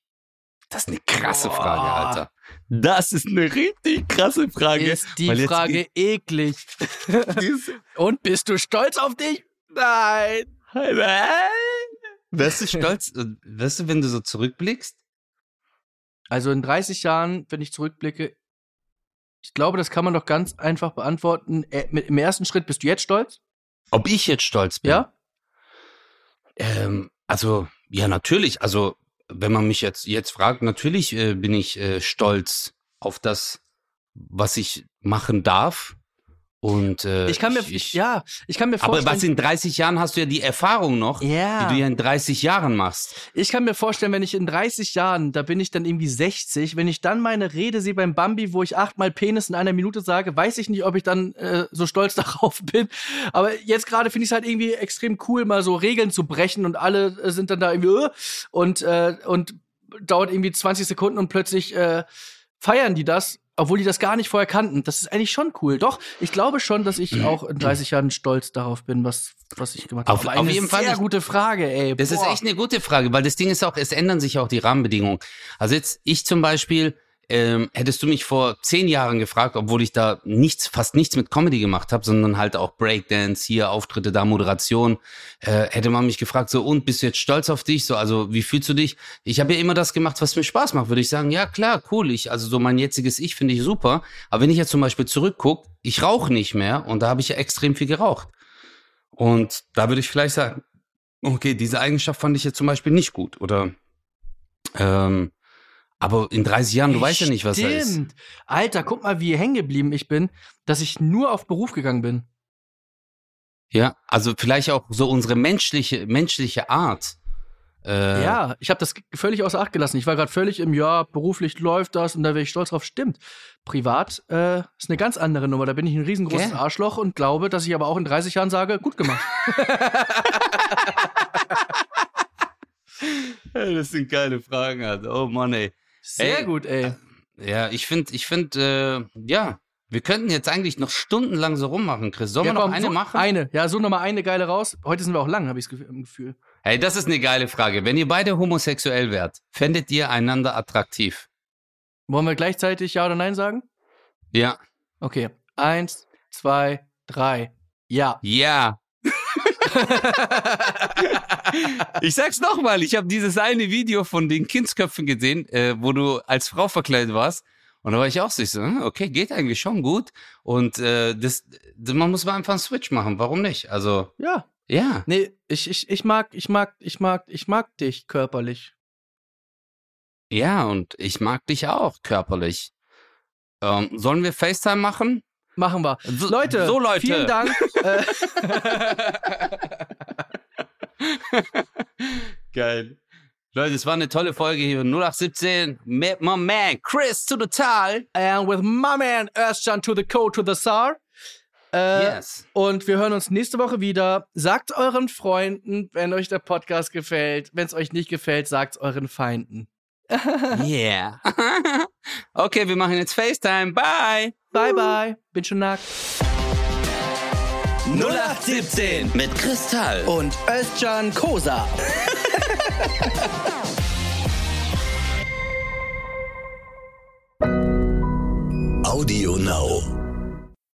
S2: Das ist eine krasse
S3: Boah.
S2: Frage, Alter. Das ist eine richtig krasse Frage.
S3: Ist die Frage eklig. (laughs) Und bist du stolz auf dich? Nein.
S2: Wärst du stolz, äh, wirst du, wenn du so zurückblickst?
S3: Also in 30 Jahren, wenn ich zurückblicke, ich glaube, das kann man doch ganz einfach beantworten. Äh, mit- Im ersten Schritt bist du jetzt stolz?
S2: Ob ich jetzt stolz bin?
S3: Ja?
S2: Ähm, also, ja, natürlich. Also, wenn man mich jetzt, jetzt fragt, natürlich äh, bin ich äh, stolz auf das, was ich machen darf. Und äh,
S3: Ich kann mir,
S2: ich,
S3: ja, ich kann mir
S2: aber
S3: vorstellen.
S2: was in 30 Jahren hast du ja die Erfahrung noch,
S3: ja.
S2: die du ja in 30 Jahren machst.
S3: Ich kann mir vorstellen, wenn ich in 30 Jahren, da bin ich dann irgendwie 60, wenn ich dann meine Rede sehe beim Bambi, wo ich achtmal Penis in einer Minute sage, weiß ich nicht, ob ich dann äh, so stolz (laughs) darauf bin. Aber jetzt gerade finde ich es halt irgendwie extrem cool, mal so Regeln zu brechen und alle äh, sind dann da irgendwie äh, und, äh, und dauert irgendwie 20 Sekunden und plötzlich äh, feiern die das. Obwohl die das gar nicht vorher kannten. Das ist eigentlich schon cool. Doch, ich glaube schon, dass ich auch in 30 Jahren stolz darauf bin, was, was ich gemacht habe.
S2: Auf-
S3: Aber
S2: auf
S3: eine
S2: jeden Fall
S3: Sehr
S2: nicht.
S3: gute Frage, ey.
S2: Das ist
S3: Boah.
S2: echt eine gute Frage, weil das Ding ist auch, es ändern sich auch die Rahmenbedingungen. Also jetzt, ich zum Beispiel, ähm, hättest du mich vor zehn Jahren gefragt, obwohl ich da nichts, fast nichts mit Comedy gemacht habe, sondern halt auch Breakdance, hier Auftritte, da Moderation, äh, hätte man mich gefragt, so und bist du jetzt stolz auf dich? So, also wie fühlst du dich? Ich habe ja immer das gemacht, was mir Spaß macht, würde ich sagen, ja klar, cool. Ich, also so mein jetziges Ich finde ich super. Aber wenn ich jetzt zum Beispiel zurückgucke, ich rauche nicht mehr und da habe ich ja extrem viel geraucht. Und da würde ich vielleicht sagen, okay, diese Eigenschaft fand ich jetzt zum Beispiel nicht gut. Oder ähm, aber in 30 Jahren, du
S3: Ey,
S2: weißt ja nicht, was da ist.
S3: stimmt. Alter, guck mal, wie hängen geblieben ich bin, dass ich nur auf Beruf gegangen bin.
S2: Ja, also vielleicht auch so unsere menschliche, menschliche Art. Äh,
S3: Ja, ich habe das völlig außer Acht gelassen. Ich war gerade völlig im Ja, beruflich läuft das und da wäre ich stolz drauf. Stimmt. Privat äh, ist eine ganz andere Nummer. Da bin ich ein riesengroßes
S2: Gell?
S3: Arschloch und glaube, dass ich aber auch in 30 Jahren sage, gut gemacht. (laughs) (laughs)
S2: Das sind geile Fragen, Alter. Oh Mann, ey.
S3: Sehr
S2: Ey,
S3: gut, ey.
S2: Ja, ich finde, ich finde, äh, ja, wir könnten jetzt eigentlich noch stundenlang so rummachen, Chris. Sollen
S3: Ja,
S2: wir noch eine
S3: so,
S2: machen?
S3: Eine. Ja, so nochmal eine geile raus. Heute sind wir auch lang, habe ich das Gefühl.
S2: Hey, das ist eine geile Frage. Wenn ihr beide homosexuell wärt, fändet ihr einander attraktiv?
S3: Wollen wir gleichzeitig Ja oder Nein sagen?
S2: Ja.
S3: Okay. Eins, zwei, drei. Ja.
S2: Ja. (laughs) ich sag's nochmal, ich habe dieses eine Video von den Kindsköpfen gesehen, äh, wo du als Frau verkleidet warst. Und da war ich auch so, hm, okay, geht eigentlich schon gut. Und äh, das, das, man muss mal einfach einen Switch machen. Warum nicht? Also,
S3: Ja.
S2: ja.
S3: Nee, ich, ich, ich mag, ich mag, ich mag, ich mag dich körperlich.
S2: Ja, und ich mag dich auch körperlich. Ähm, sollen wir FaceTime machen?
S3: Machen wir.
S2: So,
S3: Leute,
S2: so Leute.
S3: vielen Dank. (laughs) äh,
S2: Geil. Leute, es war eine tolle Folge hier. 0817 mit my man Chris to the Tal.
S3: and with my man Özcan to the code to the Tsar. Äh,
S2: Yes.
S3: Und wir hören uns nächste Woche wieder. Sagt euren Freunden, wenn euch der Podcast gefällt. Wenn es euch nicht gefällt, sagt euren Feinden. (laughs)
S2: Yeah. (laughs) okay, wir machen jetzt FaceTime. Bye.
S3: Bye, bye. Bin schon nackt.
S2: 0817 mit Kristall.
S3: Und Özcan Kosa. (laughs)
S1: Audio Now.